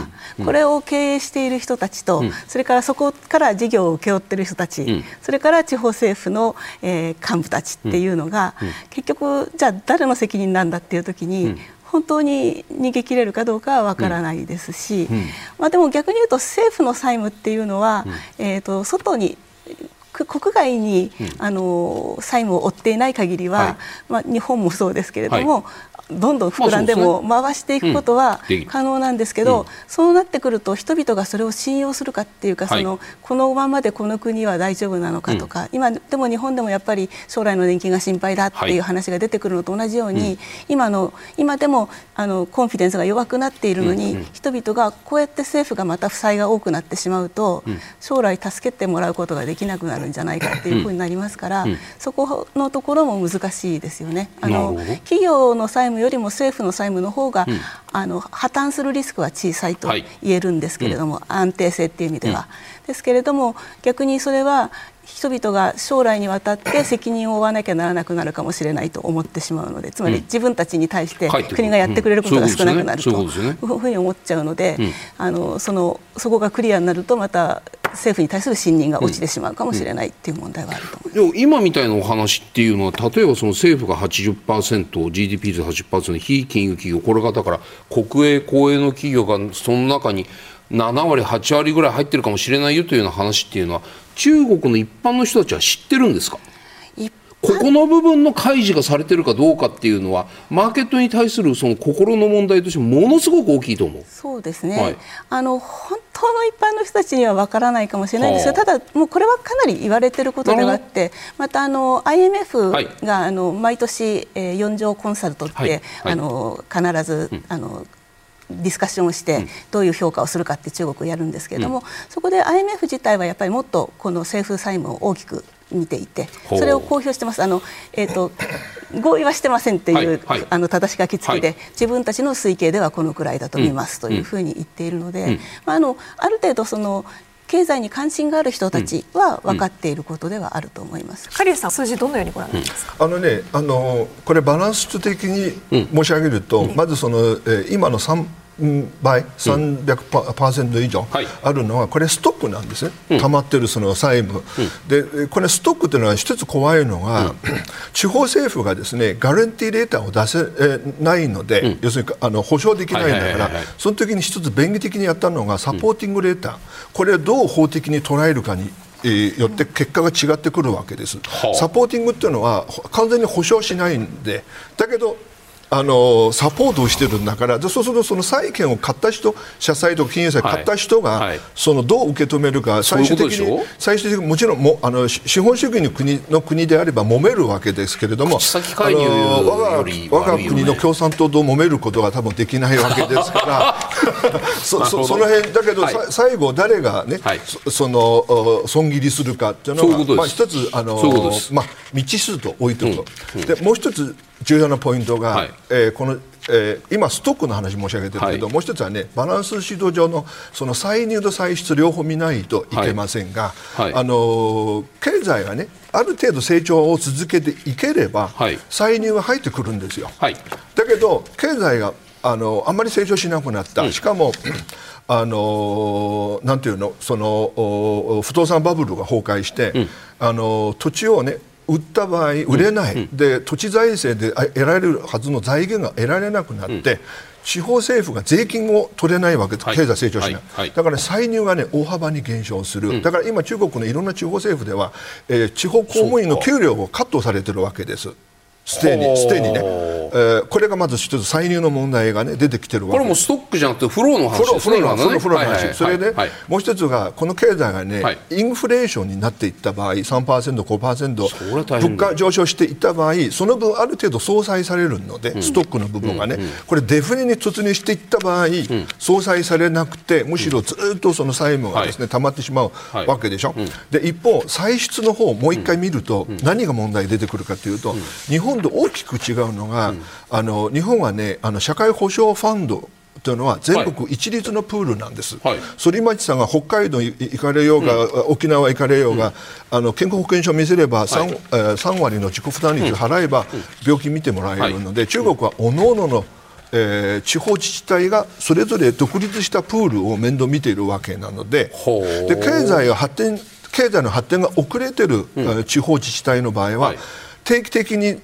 C: これを経営している人たちと、それからそこから事業を請け負っている人たち、それから地方政府の、えー、幹部たちっていうのが、結局じゃあ誰の責任なんだっていう時に、うん、本当に逃げ切れるかどうかはわからないですし、うん、まあ、でも逆に言うと政府の債務っていうのは、えーと、外に国外に、あの債務を負っていない限りは、はい、まあ、日本もそうですけれども、どんどん膨らんでも回していくことは可能なんですけど、そうなってくると人々がそれを信用するかっていうか、そのこのままでこの国は大丈夫なのかとか、今でも日本でもやっぱり将来の年金が心配だっていう話が出てくるのと同じように、今の今でもあのコンフィデンスが弱くなっているのに、人々がこうやって政府がまた負債が多くなってしまうと、将来助けてもらうことができなくなるんじゃないかっていうふうになりますから、そこのところも難しいですよね。あの企業の債務よりも政府の債務の方が、うん、あの破綻するリスクは小さいと言えるんですけれども、はいうん、安定性っていう意味では。ですけれども逆にそれは人々が将来にわたって責任を負わなきゃならなくなるかもしれないと思ってしまうのでつまり自分たちに対して国がやってくれることが少なくなるというふうに思っちゃうので、あのそのそこがクリアになるとまた政府に対する信任が落ちてしまうかもしれないっていう問題はあると思います、
B: うん。うん、今みたいなお話っていうのは例えばその政府が 80%GDP で80%非金融企業これがだから国営公営の企業がその中に7割8割ぐらい入ってるかもしれないよというような話っていうのは中国の一般の人たちは知ってるんですか？ここの部分の開示がされてるかどうかっていうのはマーケットに対するその心の問題としてものすごく大きいと思う。
C: そうですね。はい、あの本当の一般の人たちにはわからないかもしれないんです。が、ただもうこれはかなり言われていることではあって、またあの IMF が、あの毎年、えー、4条コンサルトって、はい、あの必ず、うん、あのディスカッションをしてどういう評価をするかって中国をやるんですけれども、うん、そこで IMF 自体はやっぱりもっとこの政府債務を大きく見ていてそれを公表してます。あの、えーと、合意はしてませんっていう、はいはい、あの正し書き付きで、はい、自分たちの推計ではこのくらいだと見ますというふうに言っているので、うん。まあ、あのある程度その経済に関心がある人たちは分かっていることではあると思います。
A: カリさん数字どのようにご覧になりますか？
D: あのね、あのこれバランス的に申し上げると、まずその、えー、今の三倍、300%以上あるのは、これ、ストックなんですね、溜まってるその債務、でこれ、ストックというのは、一つ怖いのが、地方政府がですねガレンティーレーターを出せないので、要するにあの保証できないんだから、その時に一つ便宜的にやったのが、サポーティングレーター、これをどう法的に捉えるかによって結果が違ってくるわけです、サポーティングっていうのは完全に保証しないんでだけどあのサポートをしてるんだからそうするとその債権を買った人社債とか金融債買った人が、はい。はい、そのどう受け止めるか最終的に最終的にもちろんもあの資本主義の国の国であれば揉めるわけですけれども
B: あの
D: 我が国の共産党と揉めることは多分できないわけですから そそその辺だけど、はい、最後誰がね、そその損切りするかっていうのがまあ一つあのまあ未知数と置いておくと、うん。うん、でもう一つ重要なポイントが、はい、えー、このえー、今、ストックの話申し上げてるけど、はい、もう一つはねバランス指導上のその歳入と歳出両方見ないといけませんが、はい。はい、あの経済がねある程度成長を続けていければ、歳入は入ってくるんですよ。だけど経済があのあんまり成長しなくなった、うん、しかもあのなんていうのその不動産バブルが崩壊して、うん、あの土地をね売った場合売れない、うん、で土地財政で得られるはずの財源が得られなくなって、うん、地方政府が税金を取れないわけです、はい、経済成長しない、はい。はい、だから歳入が、ね、大幅に減少する、うん、だから今、中国のいろんな地方政府では、えー、地方公務員の給料をカットされてるわけです。すでに、すでにね、えー、これがまず一つ歳入の問題がね出てきてるわ
B: け。これもストックじゃなくてフローの話ですね。フローの
D: フローの話。それで、はい、もう一つがこの経済がね、はい、インフレーションになっていった場合、3%、5%物価上昇していった場合、その分ある程度相殺されるので、うん、ストックの部分がね、うんうん、これデフレに突入していった場合、うん、相殺されなくてむしろずっとその債務がですね、溜まってしまうわけでしょ。で一方歳出の方もう一回見ると、何が問題出てくるかというと、日本と大きく違うのが、うん、あの日本はねあの社会保障ファンドというのは全国一律のプールなんです、はい、反町さんが北海道行かれようが、うん、沖縄行かれようが、うん、あの健康保険証を見せれば 3,、はい、えー、3割の自己負担率払えば病気見てもらえるので、中国はおのおののえー、地方自治体がそれぞれ独立したプールを面倒見ているわけなのでで経済が発展経済の発展が遅れている、うん、地方自治体の場合は、はい、定期的に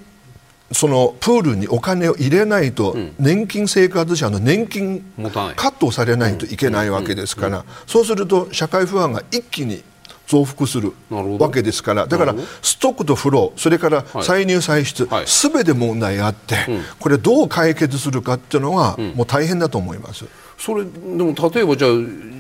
D: そのプールにお金を入れないと、年金生活者の年金カットされないといけないわけですから、そうすると社会不安が一気に増幅するわけですからだからストックとフローそれから歳入歳出すべ、て問題があって、これどう解決するかっていうのは、もう大変だと思います。
B: それでも例えばじゃあ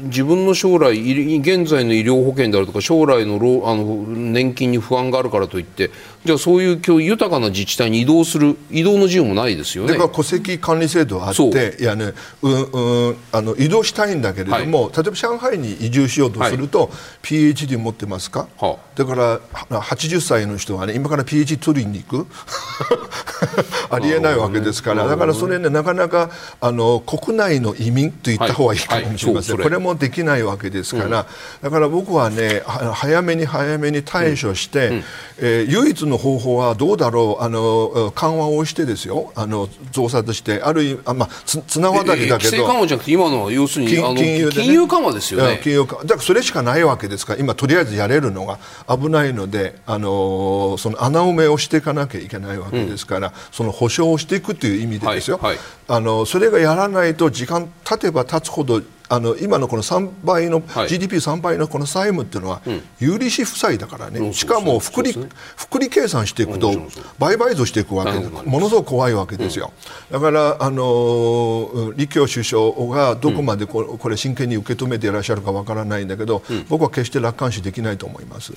B: 自分の将来現在の医療保険であるとか将来のあの年金に不安があるからといってじゃあそういう今日豊かな自治体に移動する移動の自由もないですよね。
D: 戸籍管理制度あっていや、ね、うんうん、あの移動したいんだけれども、はい、例えば上海に移住しようとすると、はい、PhD 持ってますか、はあ、だから80歳の人は、ね、今から PhD 取りに行く？ありえないわけですから、だからそれねなかなかあの国内の移民と言った方がいいかもしれません、はい。はい、これもできないわけですから、うん、だから僕はね早めに早めに対処して、うん。うん、えー、唯一の方法はどうだろう？あの緩和をしてですよ。あの増刷してあるいは、まあ、つ綱渡りだけど、
B: えー、緩和じゃなくて今のは要するに金融、ね、金融緩和ですよね。
D: 金融緩和だからそれしかないわけですか。ら今とりあえずやれるのが危ないのであのその穴埋めをしていかなきゃいけないわけですから、その保証をしていくという意味でですよ、はいはい、あのそれがやらないと時間経てば経つほどあの今のこの3倍の、はい、GDP3 倍のこの債務っていうのは、うん、有利子負債だからね、しかも複利,、複利計算していくと、倍々増していくわけでものすごく怖いわけですよ、うん、だからあの李強首相がどこまでこれ,、真剣に受け止めていらっしゃるかわからないんだけど、うん、僕は決して楽観視できないと思います。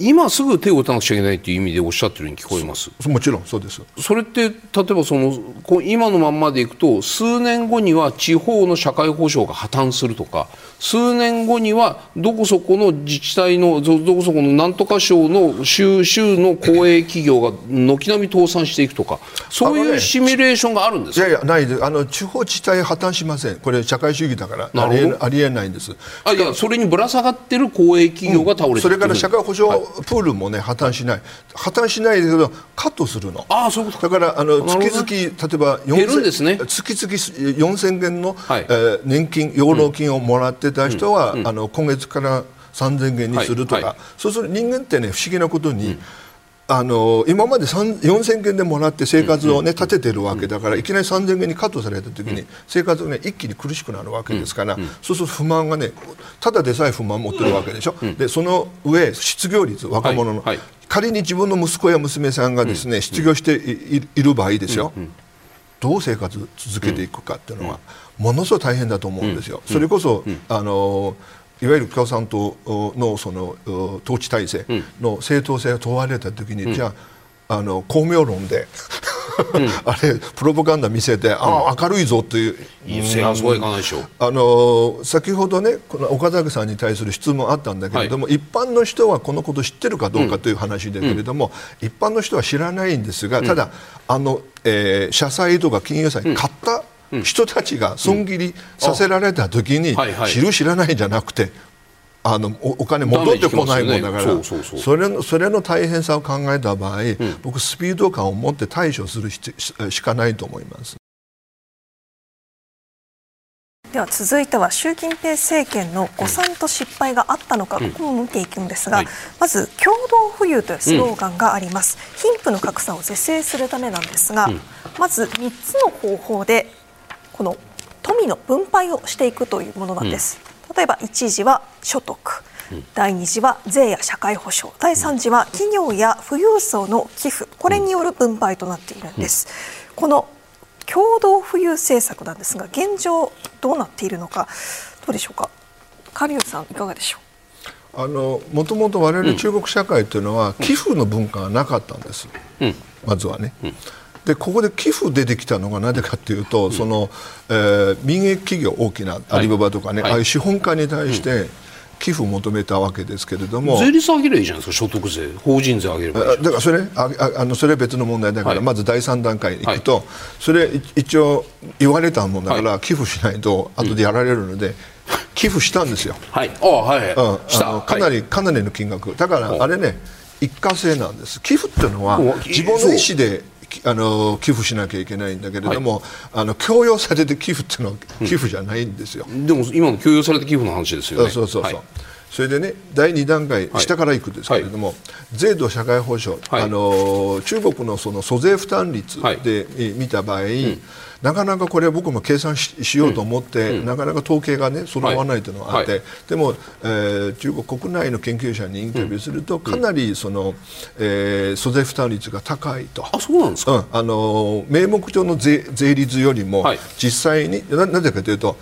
B: 今すぐ手を打たなくちゃいけないという意味でおっしゃってるように聞こえます。
D: もちろんそうです。
B: それって例えばその今のまんまでいくと数年後には地方の社会保障が破綻するとか数年後にはどこそこの自治体のどこそこのなんとか省の州州の公営企業が軒並み倒産していくとかそういうシミュレーションがあるんです
D: か、ね、いやいやないです。あの地方自治体破綻しません。これ社会主義だからありえないんです。
B: あいやそれにぶら下がってる公営企業が倒れて、う。ん、
D: それから社会保障、はいプールもね破綻しない。破綻しないけどカットするの。
B: ああそう
D: だからあの月々例えば
B: 4000、
D: ね、月々4000元の、はい、えー、年金養老金をもらってた人は、うんうん、あの今月から3000元にするとか、はいはい、そうすると人間ってね不思議なことに、うんあの今まで4000件でもらって生活を、ね、立ててるわけだからいきなり3000件にカットされた時に生活が、ね、一気に苦しくなるわけですから、そうすると不満がねただでさえ不満持ってるわけでしょ、でその上失業率若者の、仮に自分の息子や娘さんがですね、失業している場合ですよ、どう生活続けていくかっていうのは、ものすごい大変だと思うんですよ。それこそ、あのいわゆる共産党のその統治体制の正当性が問われた時に、うん、じゃああの巧妙論でうん、あれプロパガンダ見せて、ああ明るいぞという、
B: ういかないでしょ
D: あの先ほどねこの岡崎さんに対する質問あったんだけれども、はい、一般の人はこのこと知ってるかどうかという話だけれども、うん、一般の人は知らないんですがただ、あの、えー、社債とか金融債買った、人たちが損切りさせられた時に、知る知らないじゃなくてあのお金戻ってこないもんだから、それのそれの大変さを考えた場合、僕スピード感を持って対処するししかないと思います。
A: では続いては習近平政権の誤算と失敗があったのか、ここも見ていくんですが、はい、まず共同富裕というスローガンがあります、貧富の格差を是正するためなんですが、まず3つの方法でこの富の分配をしていくというものなんです、うん、例えば1次は所得、うん、第2次は税や社会保障。第3次は企業や富裕層の寄付。これによる分配となっているんです。うん、この共同富裕政策なんですが現状どうなっているのかどうでしょうか？カリオさんいかがでしょう？
D: あのもともと我々中国社会というのは、寄付の文化がなかったんです、うん、まずはね。うんでここで寄付出てきたのがなぜかというと、うん、そのえー、民営企業大きなアリババとかね、はい、ああいう資本家に対して寄付を求めたわけですけれども、
B: 税率上げればいいじゃないですか所得税。法人税上げれば
D: だからそれああのそれは別の問題だから、はい、まず第三段階に行くと、はい、それ一応言われたもんだから、寄付しないと後でやられるので、うん、寄付したんですよ。
B: はい。あはい。うん、
D: あのかなり、かなりの金額。だからあれね一過性なんです。寄付っていうのは自分の意思であの寄付しなきゃいけないんだけれども、はい、あの強要されて寄付っていうのは寄付じゃないんですよ、
B: うん、でも今の強要されて寄付の話ですよね。
D: そうそうそう、はい、それでね第2段階、下からいくんですけれども、はい、税度社会保障、あの中国のその租税負担率で見た場合、うんなかなかこれは僕も計算しようと思って、うん、なかなか統計がね揃わないというのがあって、はい、でも、えー、中国国内の研究者にインタビューすると、かなりその、えー、租税負担率が高いと。
B: あそうなんですか、うん、
D: あの名目上の税税率よりも、実際にななぜかというと、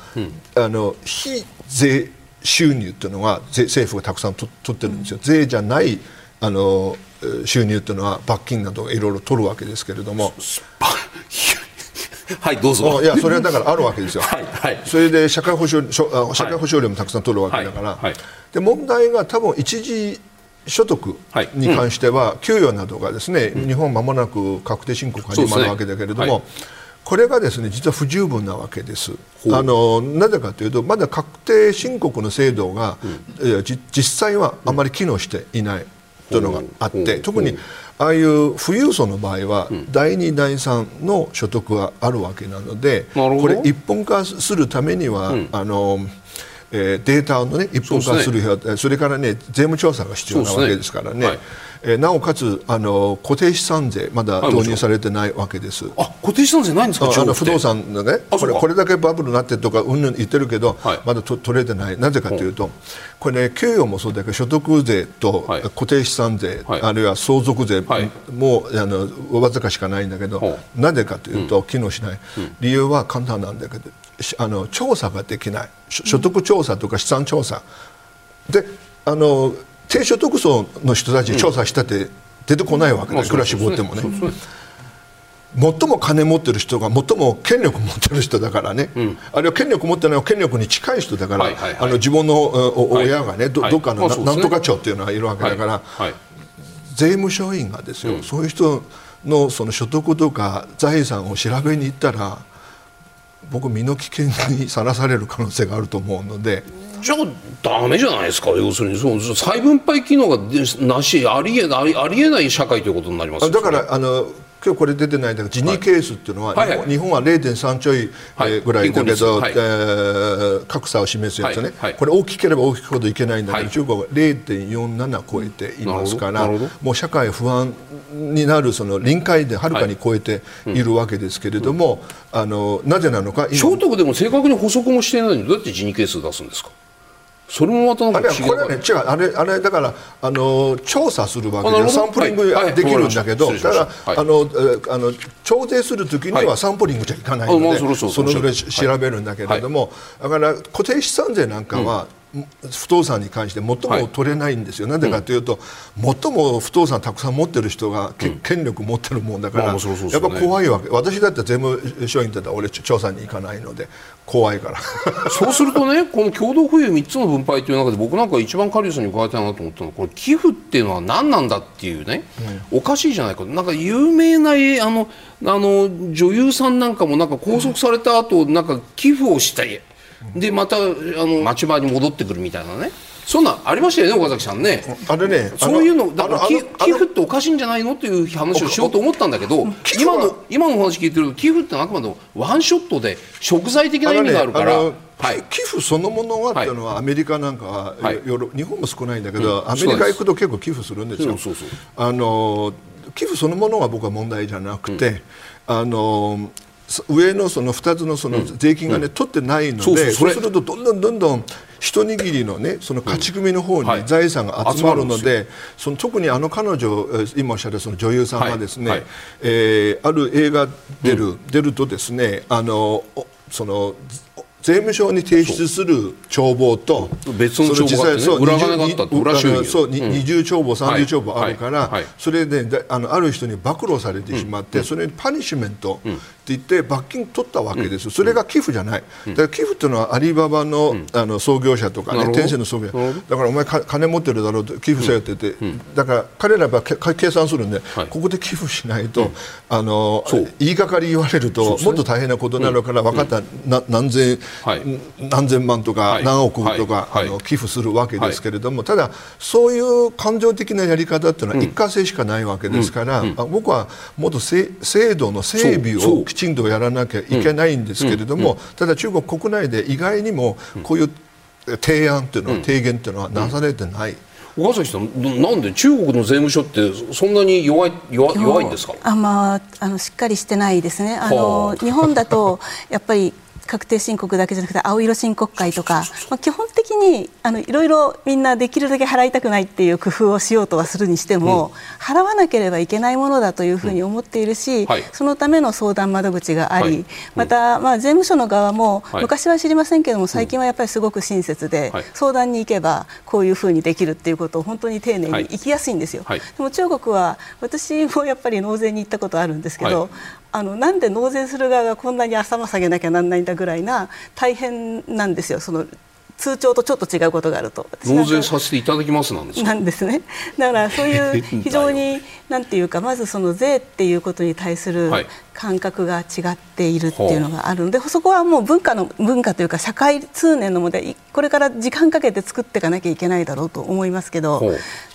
D: あの非税収入というのが政府がたくさん取ってるんですよ。税じゃないあの収入というのは罰金などいろいろ取るわけですけれども。
B: はいどうぞ。
D: いやそれはだからあるわけですよ、はいはい、それで社会保障社会保障料もたくさん取るわけだから、はいはい、で問題が多分一時所得に関しては、給与などがですね、日本まもなく確定申告が始まるわけだけれども、これがですね実は不十分なわけです。あのなぜかというとまだ確定申告の制度が、うん、実際はあまり機能していないというのがあって、特にああいう富裕層の場合は、第2、第3の所得があるわけなので、これ一本化するためには、あのえー、データの、ね、一本化するそ,、ね、それから、ね、税務調査が必要なわけですからね。えー、なおかつあの固定資産税まだ導入されてないわけです。
B: あ固定資産税ないんですか
D: あの不動産のねこれこれだけバブルになってとかうんぬん言ってるけど、はい、まだと取れてない。なぜかというとこれね給与もそうだけど所得税と固定資産税、はい、あるいは相続税も、あのわずかしかないんだけどなぜかというと、機能しない、うん、理由は簡単なんだけどあの調査ができない。所得調査とか資産調査。であの低所得層の人たち調査したって出てこないわけで、いくら絞ってもね。最も金持ってる人が最も権力持ってる人だからね、うん、あるい。は権力持ってない権力に近い人だから、はい。はいはい、あの自分の親がね、はい、どどっかのな,、なんとか庁っていうのがいるわけだから、はいはい、税務署員がですよ、うん、そういう人のその所得とか財産を調べに行ったら僕身の危険にさらされる可能性があると思うので。
B: じゃあダメじゃないですか要するにその再分配機能がなしありえないありえない社会ということになります
D: だからあの今日これ出てないんだけどジニーケースっていうのは、はい、日本は0.3ちょい、はい、ぐらいだけど、はい、えー、格差を示すやつね、はい、これ大きければ大きいほどいけないんだけど、中国は0.47超えていますからもう社会不安になるその臨界ではるかに超えてい。るわけですけれども、うん、あのなぜなのか
B: 所得でも正確に補足もしていないのにどうやってジニーケース出すんですか？それもまたなんか
D: 違うこれはね違う。あれあれだからあの調査するわけでサンプリングできるんだけど、だからあのあの調整するときにはサンプリングじゃいかないので、そのぐらい調べるんだけれども、だから固定資産税なんかは、不動産に関して最も取れないんですよ、な、ぜ、かというと、最も不動産たくさん持ってる人が、権力持ってるもんだから、やっぱ怖いわけ。私だって税務署員だったら俺調査に行かないので怖いから。
B: そうするとねこの共同富裕3つの分配という中で僕なんか一番カリウスに伺いたいなと思ったのはこれ寄付っていうのは何なんだっていうね、うん、おかしいじゃないかなんか有名なあのあの女優さんなんかもなんか拘束された後なんか寄付をしたいでまたあの町場に戻ってくるみたいなね。そんなありましたよね岡崎さんね。
D: あれね
B: そういうのだから寄付っておかしいんじゃないのっていう話をしようと思ったんだけど今の今の話聞いてると寄付ってあくまでもワンショットで食材的な意味があるから。
D: はい、寄付そのものはっていうのは、アメリカなんかは、はい、日本も少ないんだけど、うん、アメリカ行くと結構寄付するんですよ。そうそうあの寄付そのものが僕は問題じゃなくて、うん、あの上のその2つのその税金がね、取ってないので、そうするとどんどんどんどん一握りのねその勝ち組の方に財産が集まるので、その特にあの彼女今おっしゃるその女優さんがですね、はい。えー、ある映画出る、出るとですねあのその税務署に提出する帳簿と
B: 別の帳簿があって、ね、裏金があった裏収入。
D: そう、二重帳簿三重帳簿あるから、それであのある人に暴露されてしまって、それにパニッシュメント、って言って罰金取ったわけです、それが寄付じゃない、だから寄付というのはアリババの,、あの創業者とか、ね、天性の創業者。だからお前金持ってるだろうと寄付せよって言って、だから彼らは計算するんで、ここで寄付しないと、あの言いがかり言われると、もっと大変なことになるから、分かった、な何千、何千万とか、何億とか、あの寄付するわけですけれども、ただ、そういう感情的なやり方っていうのは一過性しかないわけですから、僕はもっと制度の整備をきちんとやらなきゃいけないんですけれども、ただ中国国内で意外にもこういう提案というのは、提言というのはなされてない。
B: 岡崎さん、なんで中国の税務署ってそんなに弱い弱弱いんですか？
C: あ、まあ、あのしっかりしてないですね。あの日本だとやっぱり確定申告だけじゃなくて青色申告会とか、まあ、基本的にあのいろいろみんなできるだけ払いたくないっていう工夫をしようとはするにしても、うん、払わなければいけないものだというふうに思っているし、うん。はい、そのための相談窓口があり、はい、また、まあ、税務署の側も、はい、昔は知りませんけども最近はやっぱりすごく親切で、相談に行けばこういうふうにできるっていうことを本当に丁寧に行きやすいんですよ。でも中国は私もやっぱり納税に行ったことあるんですけど、あのなんで納税する側がこんなに頭下げなきゃなんないんだぐらいな大変なんですよ。その通帳とちょっと違うことがあると。
B: 納税させていただきますなんです
C: なんですね。だからそういう 非常になんていうかまずその税っていうことに対する感覚が違っているっていうのがあるので、はい、そこはもう文化の文化というか社会通念のものでこれから時間かけて作っていかなきゃいけないだろうと思いますけど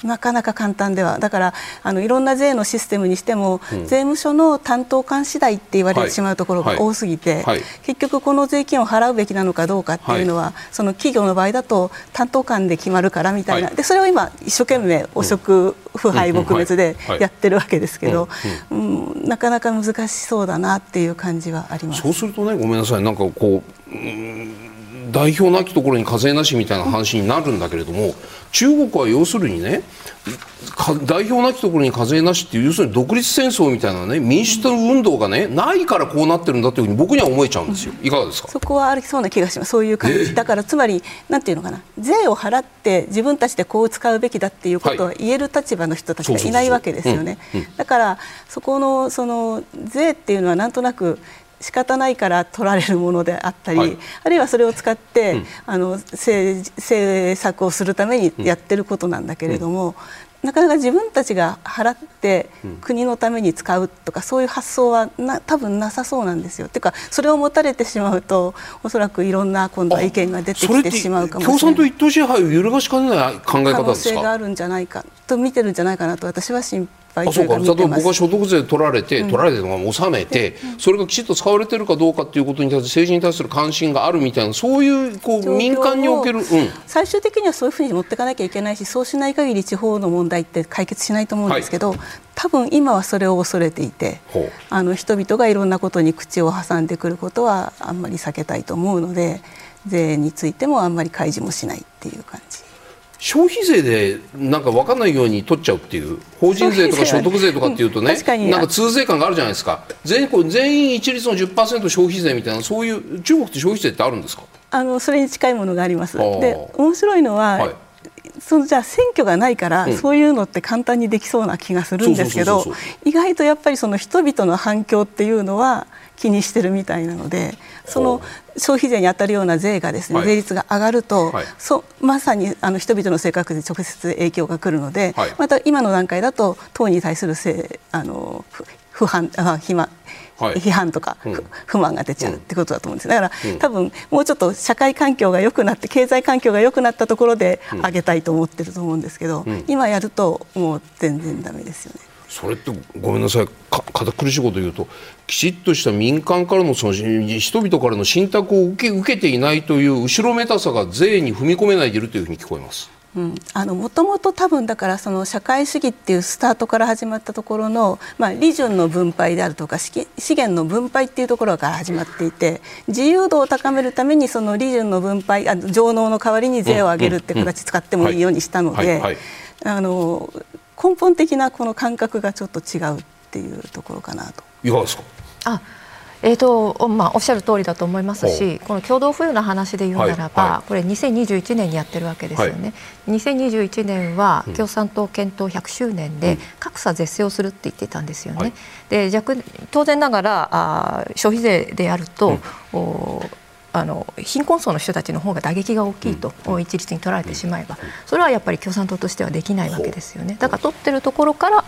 C: なかなか簡単では。だからあのいろんな税のシステムにしても、うん、税務署の担当官次第って言われてしまうところが多すぎて、はい。はい、結局この税金を払うべきなのかどうかっていうのは、その企業の場合だと担当官で決まるからみたいな、でそれを今一生懸命汚職腐敗撲滅でやってるわけですけど、うん、うん、なかなか難しそうだなっていう感じはあります。
B: そうするとねごめんなさい。なんかこう、代表なきところに課税なしみたいな話になるんだけれども中国は要するにね代表なきところに課税なしっていう要するに独立戦争みたいなね民主党運動がねないからこうなってるんだというふうに僕には思えちゃうんですよ、いかがですか？
C: そこはありそうな気がします。そういう感じ、えー、だからつまりなんていうのかな。税を払って自分たちでこう使うべきだっていうことは言える立場の人たちがいないわけですよね。だからそこのその税っていうのはなんとなく仕方ないから取られるものであったり、はい、あるいはそれを使って、うん、あの政政策をするためにやってることなんだけれども、うん。なかなか自分たちが払って国のために使うとか、そういう発想はな多分なさそうなんですよ。というかそれを持たれてしまうとおそらくいろんな今度は意見が出てきてしまうかもしれない。
B: 共産党一党支配を揺るがしかねない考え方ですか？可能
C: 性があるんじゃないかと見てるんじゃないかなと私は心
B: あそうか。例えば僕は所得税取られて、取られてるのが納めて、それがきちっと使われてるかどうかということに対して政治に対する関心があるみたいなそういうこう民間における、うん、
C: 最終的にはそういうふうに持っていかなきゃいけないしそうしない限り地方の問題って解決しないと思うんですけど、はい、多分今はそれを恐れていてあの人々がいろんなことに口を挟んでくることはあんまり避けたいと思うので税についてもあんまり開示もしないっていう感じ。
B: 消費税でなんか分かんないように取っちゃうっていう法人税とか所得税とかっていうとねなんか通税感があるじゃないですか。全全員一律の10%消費税みたいなそういう中国って消費税ってあるんですか？
C: あのそれに近いものがあります。で面白いのは、はい。そのじゃあ選挙がないから、そういうのって簡単にできそうな気がするんですけど意外とやっぱりその人々の反響っていうのは気にしてるみたいなのでその消費税に当たるような税がですね、はい、税率が上がると、はい、そまさにあの人々の生活に直接影響がくるので、はい、また今の段階だと党に対するせあの不反あ批判批判とか、うん、不満が出ちゃうってことだと思うんですだから、うん、多分もうちょっと社会環境が良くなって経済環境が良くなったところで上げたいと思ってると思うんですけど、うん、今やるともう全然ダメですよね。
B: それってごめんなさい。堅苦しいこと言うときちっとした民間からのその人々からの信託を受け受けていないという後ろめたさが税に踏み込めないでいるというふうに聞こえます。
C: うん、あのもともと多分だからその社会主義っていうスタートから始まったところの、まあ、利潤の分配であるとか資源の分配っていうところから始まっていて自由度を高めるためにその利潤の分配あ上納の代わりに税を上げるって形使ってもいいようにしたのであの根本的なこの感覚がちょっと違うっていうところかなと。
B: いかがですか？
E: あえーとまあ、おっしゃる通りだと思いますしこの共同富裕の話で言うならば、はいはい、これ2021年にやってるわけですよね、はい、2021年は共産党検討100周年で格差是正をするって言ってたんですよね、はい、で逆当然ながらあ消費税でやると、うん、あの貧困層の人たちの方が打撃が大きいと、うん、一律に取られてしまえばそれはやっぱり共産党としてはできないわけですよね。だから取ってるところから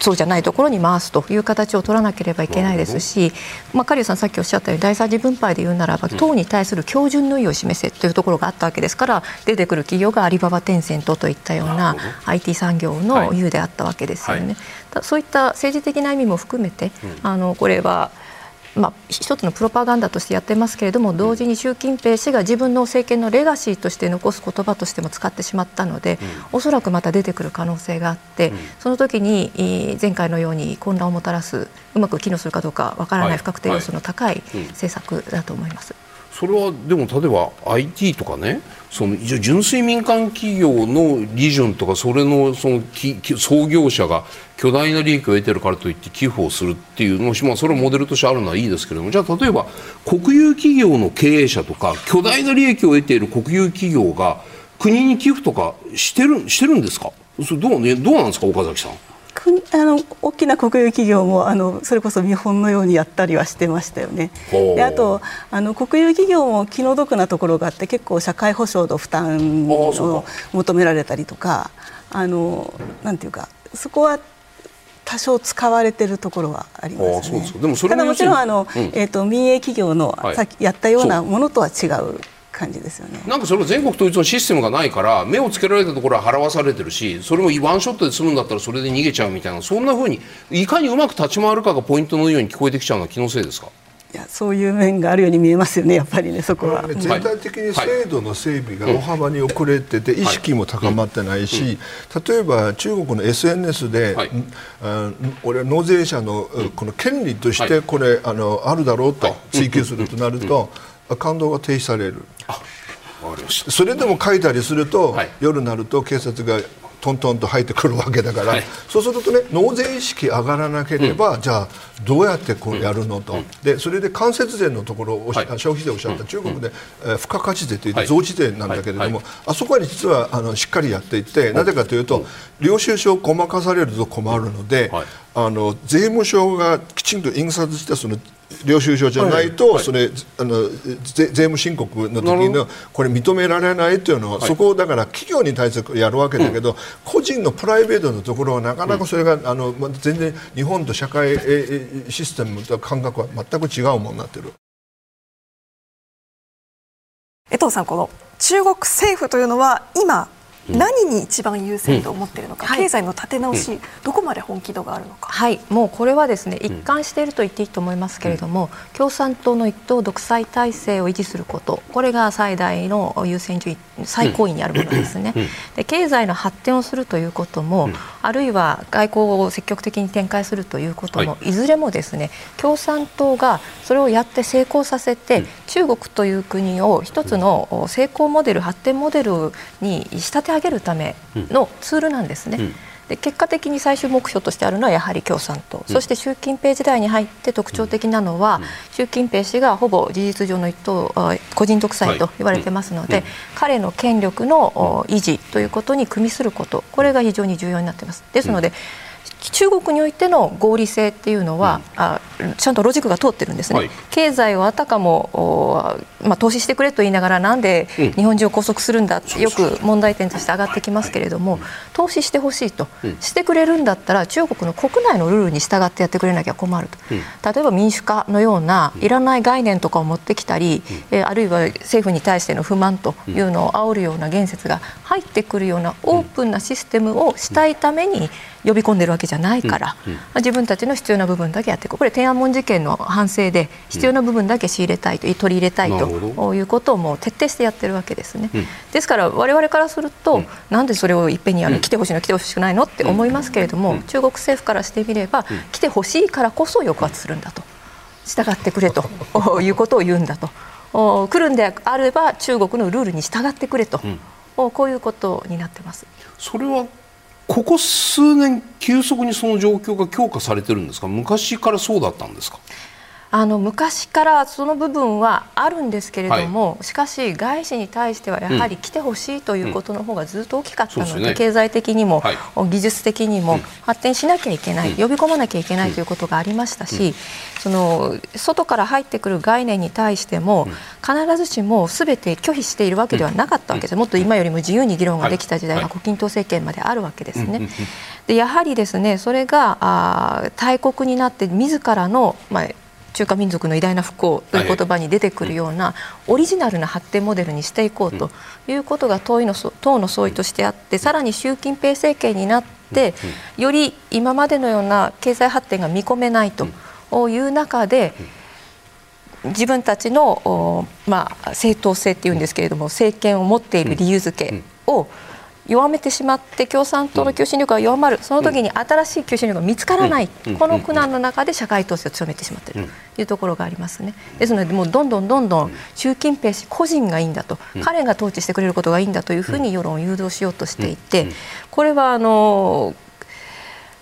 E: そうじゃないところに回すという形を取らなければいけないですし、まあ、カリさんさっきおっしゃったように第三次分配で言うならば党に対する標準の意を示せというところがあったわけですから出てくる企業がアリババ、テンセントといったような IT 産業の優であったわけですよね。そういった政治的な意味も含めてあのこれはまあ、一つのプロパガンダとしてやってますけれども同時に習近平氏が自分の政権のレガシーとして残す言葉としても使ってしまったので、うん、おそらくまた出てくる可能性があって、うん、その時に前回のように混乱をもたらすうまく機能するかどうかわからない不確定要素の高い政策だと思います。
B: それはでも例えば IT とかねその純粋民間企業の利潤とかそれのその創業者が巨大な利益を得てるからといって寄付をするっていうのまあ、それはモデルとしてあるのはいいですけれどもじゃあ例えば国有企業の経営者とか巨大な利益を得ている国有企業が国に寄付とかしてるしてるんですか？それどう,、ね、どうなんですか岡崎さん？
C: あの大きな国有企業もあのそれこそ見本のようにやったりはしてましたよね。であとあの国有企業も気の毒なところがあって結構社会保障の負担を求められたりとかあのなんていうかそこは多少使われてるところはありますね。でもそれただもちろんあの、うん、えっ、ー、と民営企業の、はい、さっきやったようなものとは違う感じですよね。
B: なんかそれ全国統一のシステムがないから目をつけられたところは払わされてるしそれもワンショットで済むんだったらそれで逃げちゃうみたいなそんなふうにいかにうまく立ち回るかがポイントのように聞こえてきちゃうのは気のせいですか？
C: いやそういう面があるように見えますよね、やっぱりね、そこは。
D: 全体的に制度の整備が大幅に遅れてて、意識も高まってないし、例えば中国の SNS で、はい、俺、納税者のこの権利としてこれ、あのあるだろうと追求するとなると、感動が停止される。それでも書いたりすると、はい、夜になると警察がトントンと入ってくるわけだから、はい、そうするとね納税意識上がらなければ、うん、じゃあどうやってこうやるのと、うん、でそれで間接税のところを、はい、消費税をおっしゃった中国で、うん、付加価値税といって増値税なんだけれども、あそこは実はあのしっかりやっていてなぜかというと領収書をごまかされると困るので、あの税務署がきちんと印刷したその領収書じゃないと、それあの税務申告の時のこれ認められないというのは、そこをだから企業に対してやるわけだけど、個人のプライベートのところはなかなかそれが、あの全然日本と社会システムと感覚は全く違うものになってる。
A: 江藤さんこの中国政府というのは今何に一番優先と思っているのか、うん、経済の立て直し、うん、どこまで本気度があるのか、
E: はい、もうこれはですね一貫していると言っていいと思いますけれども、うん、共産党の一党独裁体制を維持することこれが最大の優先順位最高位にあるものですね、で経済の発展をするということも、あるいは外交を積極的に展開するということも、はい、いずれもですね共産党がそれをやって成功させて、中国という国を一つの成功モデル発展モデルに仕立て上げるためのツールなんですね。うんで結果的に最終目標としてあるのはやはり共産党、うん、そして習近平時代に入って特徴的なのは、うん、習近平氏がほぼ事実上の一党個人独裁と言われてますので、彼の権力の維持ということに組みすること。これが非常に重要になっています。ですので、中国においての合理性っていうのは、うん、あちゃんとロジックが通ってるんですね、はい、経済をあたかも、まあ、投資してくれと言いながらなんで日本人を拘束するんだってよく問題点として上がってきますけれども、投資してほしいと、うん、してくれるんだったら中国の国内のルールに従ってやってくれなきゃ困ると、うん、例えば民主化のようないらない概念とかを持ってきたり、えあるいは政府に対しての不満というのを煽るような言説が入ってくるようなオープンなシステムをしたいために呼び込んでるわけじゃないから、うんうん、自分たちの必要な部分だけやっていくこれ天安門事件の反省で必要な部分だけ仕入れたいと、うん、取り入れたいということをもう徹底してやってるわけですね、ですから我々からすると、なんでそれをいっぺんにやる、来てほしいの来てほしくないのって思いますけれども、中国政府からしてみれば、来てほしいからこそ抑圧するんだと。従ってくれということを言うんだと。来るんであれば中国のルールに従ってくれと、うん、こういうことになってます。
B: それはここ数年急速にその状況が強化されてるんですか？昔からそうだったんですか？
E: あの昔からその部分はあるんですけれども、はい、しかし外資に対してはやはり来てほしいということの方がずっと大きかったのでうんでね、経済的にも、はい、技術的にも発展しなきゃいけない、うん、呼び込まなきゃいけないということがありましたし、うん、その外から入ってくる概念に対しても、必ずしもすべて拒否しているわけではなかったわけです、もっと今よりも自由に議論ができた時代が胡錦涛政権まであるわけですね。でやはりですねそれがあ大国になって自らの、まあ中華民族の偉大な復興という言葉に出てくるようなオリジナルな発展モデルにしていこうということが党の党の総意としてあってさらに習近平政権になってより今までのような経済発展が見込めないという中で自分たちの、まあ、正当性っていうんですけれども政権を持っている理由付けを、弱めてしまって共産党の求心力が弱まる、その時に新しい求心力が見つからない、この苦難の中で社会統制を強めてしまっているというところがありますね。ですので、もうどんどんどんどん習近平氏個人がいいんだと、彼が統治してくれることがいいんだというふうに世論を誘導しようとしていて、これはあの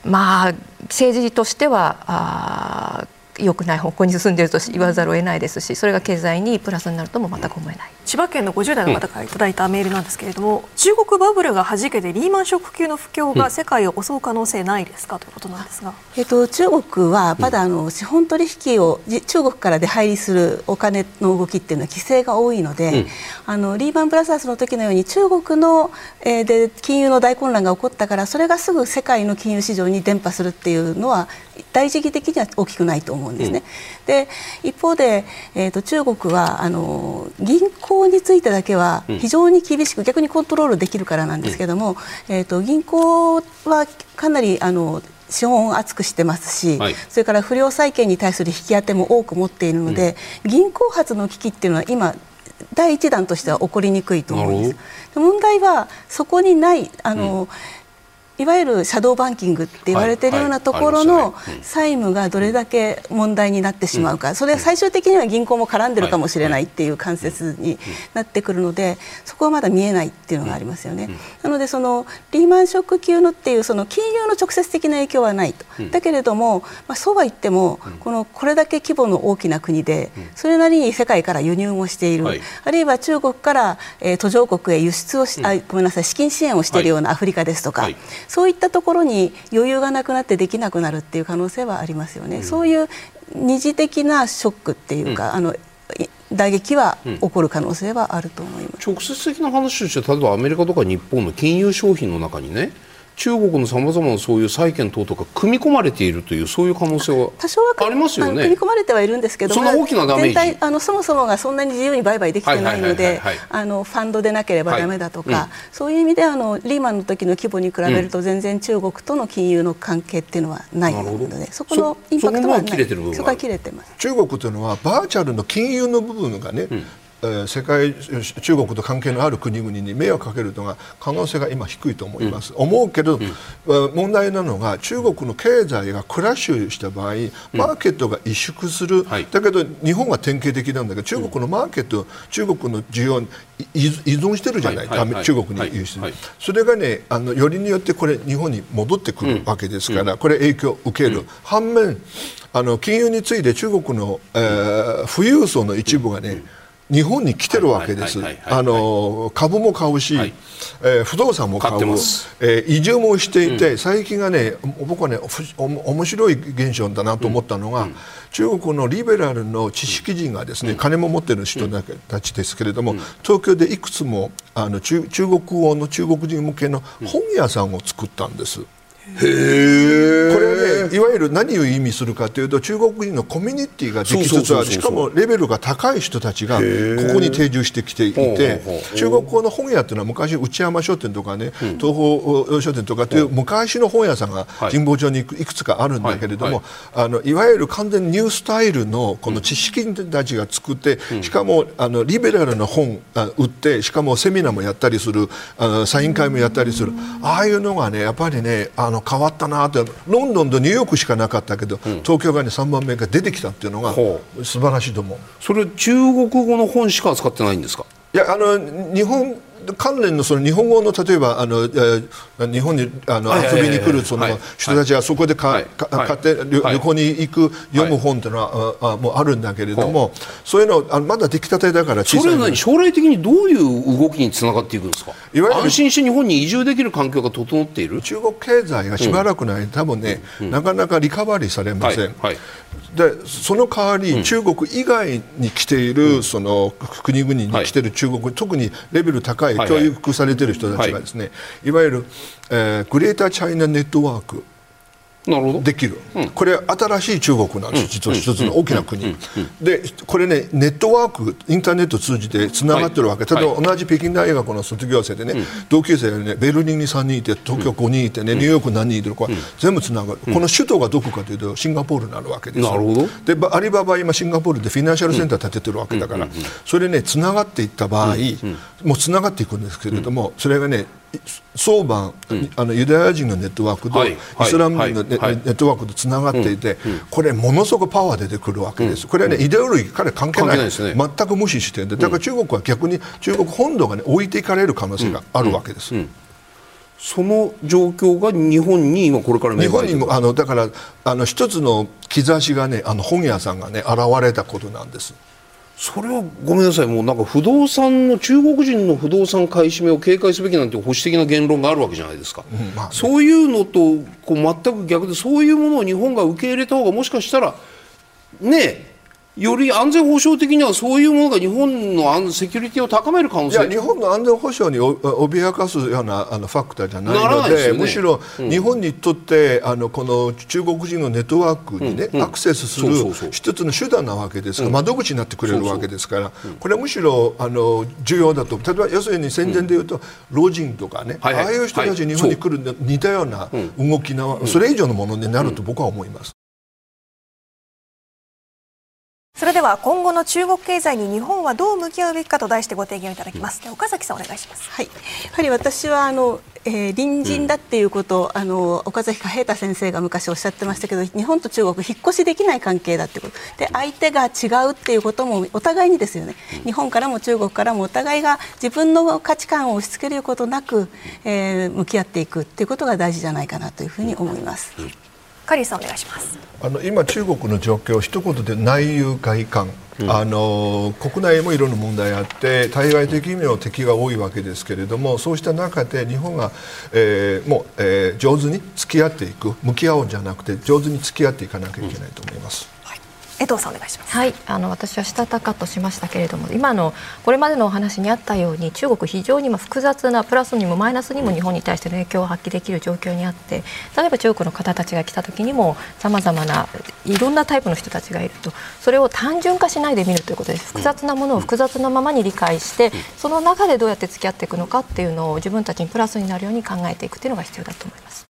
E: まあ政治としてはあ良くない方向に進んでいると言わざるを得ないですしそれが経済にプラスになるとも全く思えない。
A: 千葉県の50代の方からいただいたメールなんですけれども、うん、中国バブルがはじけてリーマンショック級の不況が世界を襲う可能性ないですか？ということなんですが、
C: えっと、中国はまだあの資本取引を中国から出入りするお金の動きっていうのは規制が多いので、うん、あのリーマンブラザーズの時のように中国の、えー、で金融の大混乱が起こったからそれがすぐ世界の金融市場に伝播するっていうのは大時期的には大きくないと思うんですね。うん、で一方で、えーと、中国はあの銀行についてだけは非常に厳しく、うん、逆にコントロールできるからなんですけども、うん、えーと、銀行はかなりあの資本を厚くしてますし、はい、それから不良債権に対する引き当ても多く持っているので、銀行発の危機っていうのは今第一弾としては起こりにくいと思うんです。問題はそこにないあの、うんいわゆるシャドーバンキングって言われているようなところの債務がどれだけ問題になってしまうか、それは最終的には銀行も絡んでるかもしれないっていう関節になってくるので、そこはまだ見えないっていうのがありますよね。なのでそのリーマンショック級のっていうその金融の直接的な影響はないと。だけれども、まあ、そうは言ってもこのこれだけ規模の大きな国でそれなりに世界から輸入もしている、あるいは中国から、えー、途上国へ輸出をし、あごめんなさい資金支援をしているようなアフリカですとか、そういったところに余裕がなくなってできなくなるっていう可能性はありますよね。うん、そういう二次的なショックっていうか、うん、あの打撃は起こる可能性はあると思います、
B: 直接的な話として例えばアメリカとか日本の金融商品の中にね中国のさまざまなそういう債券等とか組み込まれているというそういう可能性は多少はありますよね。
C: 組み込まれてはいるんですけど
B: そんな大きなダメー
C: ジ。あのそもそもがそんなに自由に売買できてないのであのファンドでなければだめだとか、はいうん、そういう意味であのリーマンの時の規模に比べると全然中国との金融の関係っていうのはないので、そこのインパクトはない。そこは切れてます。
D: 中国というのはバーチャルの金融の部分がね、うん世界中国と関係のある国々に迷惑かけるのが可能性が今低いと思います、うん、思うけど、うん、問題なのが中国の経済がクラッシュした場合マーケットが萎縮する、うん、だけど日本は典型的なんだけど中国のマーケット中国の需要に依存してるじゃない、はいはい、中国に輸出、はい、それがねあのよりによってこれ日本に戻ってくるわけですから、これ影響を受ける、反面あの金融について中国の、えー、富裕層の一部がね、日本に来てるわけです。あの株も買うし、はい、えー、不動産も買う、買えー、移住もしていて、うん、最近がね僕はね面白い現象だなと思ったのが、うん、中国のリベラルの知識人がですね、うん、金も持ってる人たちですけれども、東京でいくつもあの中中国語の中国人向けの本屋さんを作ったんです。これはねいわゆる何を意味するかというと中国人のコミュニティができつつある。しかもレベルが高い人たちがここに定住してきていて中国語の本屋というのは昔内山書店とかね東方書店とかという昔の本屋さんが神保町にいくつかあるんだけれどもあのいわゆる完全ニュースタイルのこの知識人たちが作ってしかもあのリベラルな本売ってしかもセミナーもやったりするあのサイン会もやったりする。ああいうのがねやっぱりねあのの変わったなってロンドンとニューヨークしかなかったけど、うん、東京が、ね、3番目が出てきたっていうのが素晴らしいと思う。
B: それ中国語の本しか扱ってないんですか？
D: いやあの日本関連のその日本語の例えばあの、えー、日本にあの遊びに来るその人たちがそこでか、買って旅行に行く読む本というのは、あもうあるんだけれども、そういうのあまだ出来たてだから
B: それは将来的にどういう動きにつながっていくんですか？いわゆる安心して日本に移住できる環境が整っている？
D: 中国経済がしばらくの間、多分ね、なかなかリカバリーされません。でその代わり、中国以外に来ている、その国々に来ている中国、特にレベル高い教育されている人たちがですね、い。わゆる、えー、グレーターチャイナネットワークできる、うん、これ新しい中国なんです、実は一つの大きな国、でこれねネットワークインターネット通じてつながってるわけ、はい、例えば同じ北京大学の卒業生でね、はい、同級生でねベルリンに3人いて東京5人いてね、ニューヨーク何人いてるか、全部つながる、この首都がどこかというとシンガポールになるわけです
B: なるほど。
D: でアリババ今シンガポールでフィナンシャルセンター建ててるわけだから、それねつながっていった場合、もうつながっていくんですけれども、それがね相番、うん、あのユダヤ人のネットワークと、はい、イスラム人のネ,、はい、ネットワークとつながっていて、うん。うん、これものすごくパワー出てくるわけです、これはね、イデオロギー彼関係ない。ね、全く無視してだから中国は逆に中国本土が、ね、置いていかれる可能性があるわけです。
B: その状況が日本に今これから
D: 日本にもあのだからあの一つの兆しがねあの本屋さんがね現れたことなんです。
B: それはごめんなさいもうなんか不動産の中国人の不動産買い占めを警戒すべきなんて保守的な言論があるわけじゃないですか、うんまあ。ね、そういうのとこう全く逆でそういうものを日本が受け入れた方がもしかしたらねえより安全保障的にはそういうものが日本のセキュリティを高める可能性。
D: いや日本の安全保障に脅かすようなあのファクターじゃないので、ね、むしろ日本にとって、あのこの中国人のネットワークにね、うん、アクセスする一つの手段なわけですから、うん、窓口になってくれるわけですから、これはむしろあの重要だと例えば要するに戦前でいうと、老人とかね、ああいう人たち日本に来る似たような動きな、それ以上のものになると僕は思います。
A: それでは今後の中国経済に日本はどう向き合うべきかと題してご提言いただきます。で岡崎さんお願いします。
C: はい。やはり私はあの、えー、隣人だっていうことを、うん、あの岡崎平太先生が昔おっしゃってましたけど、日本と中国引っ越しできない関係だってこと。で相手が違うっていうこともお互いにですよね。日本からも中国からもお互いが自分の価値観を押し付けることなく、えー、向き合っていくっていうことが大事じゃないかなというふうに思います。うん
A: カリーさんお願いします。
D: あの今中国の状況一言で内憂外患。あの国内もいろんな問題あって対外的にも敵が多いわけですけれどもそうした中で日本が、えー、もう、えー、上手に付き合っていく向き合うんじゃなくて上手に付き合っていかなきゃいけないと思います。
A: 江藤さんお願いします。
E: はい、あの私はしたたかとしましたけれども、今のこれまでのお話にあったように中国非常に複雑なプラスにもマイナスにも日本に対しての影響を発揮できる状況にあって、例えば中国の方たちが来た時にもさまざまないろんなタイプの人たちがいると、それを単純化しないで見るということです。複雑なものを複雑なままに理解して、その中でどうやって付き合っていくのかっていうのを自分たちにプラスになるように考えていくというのが必要だと思います。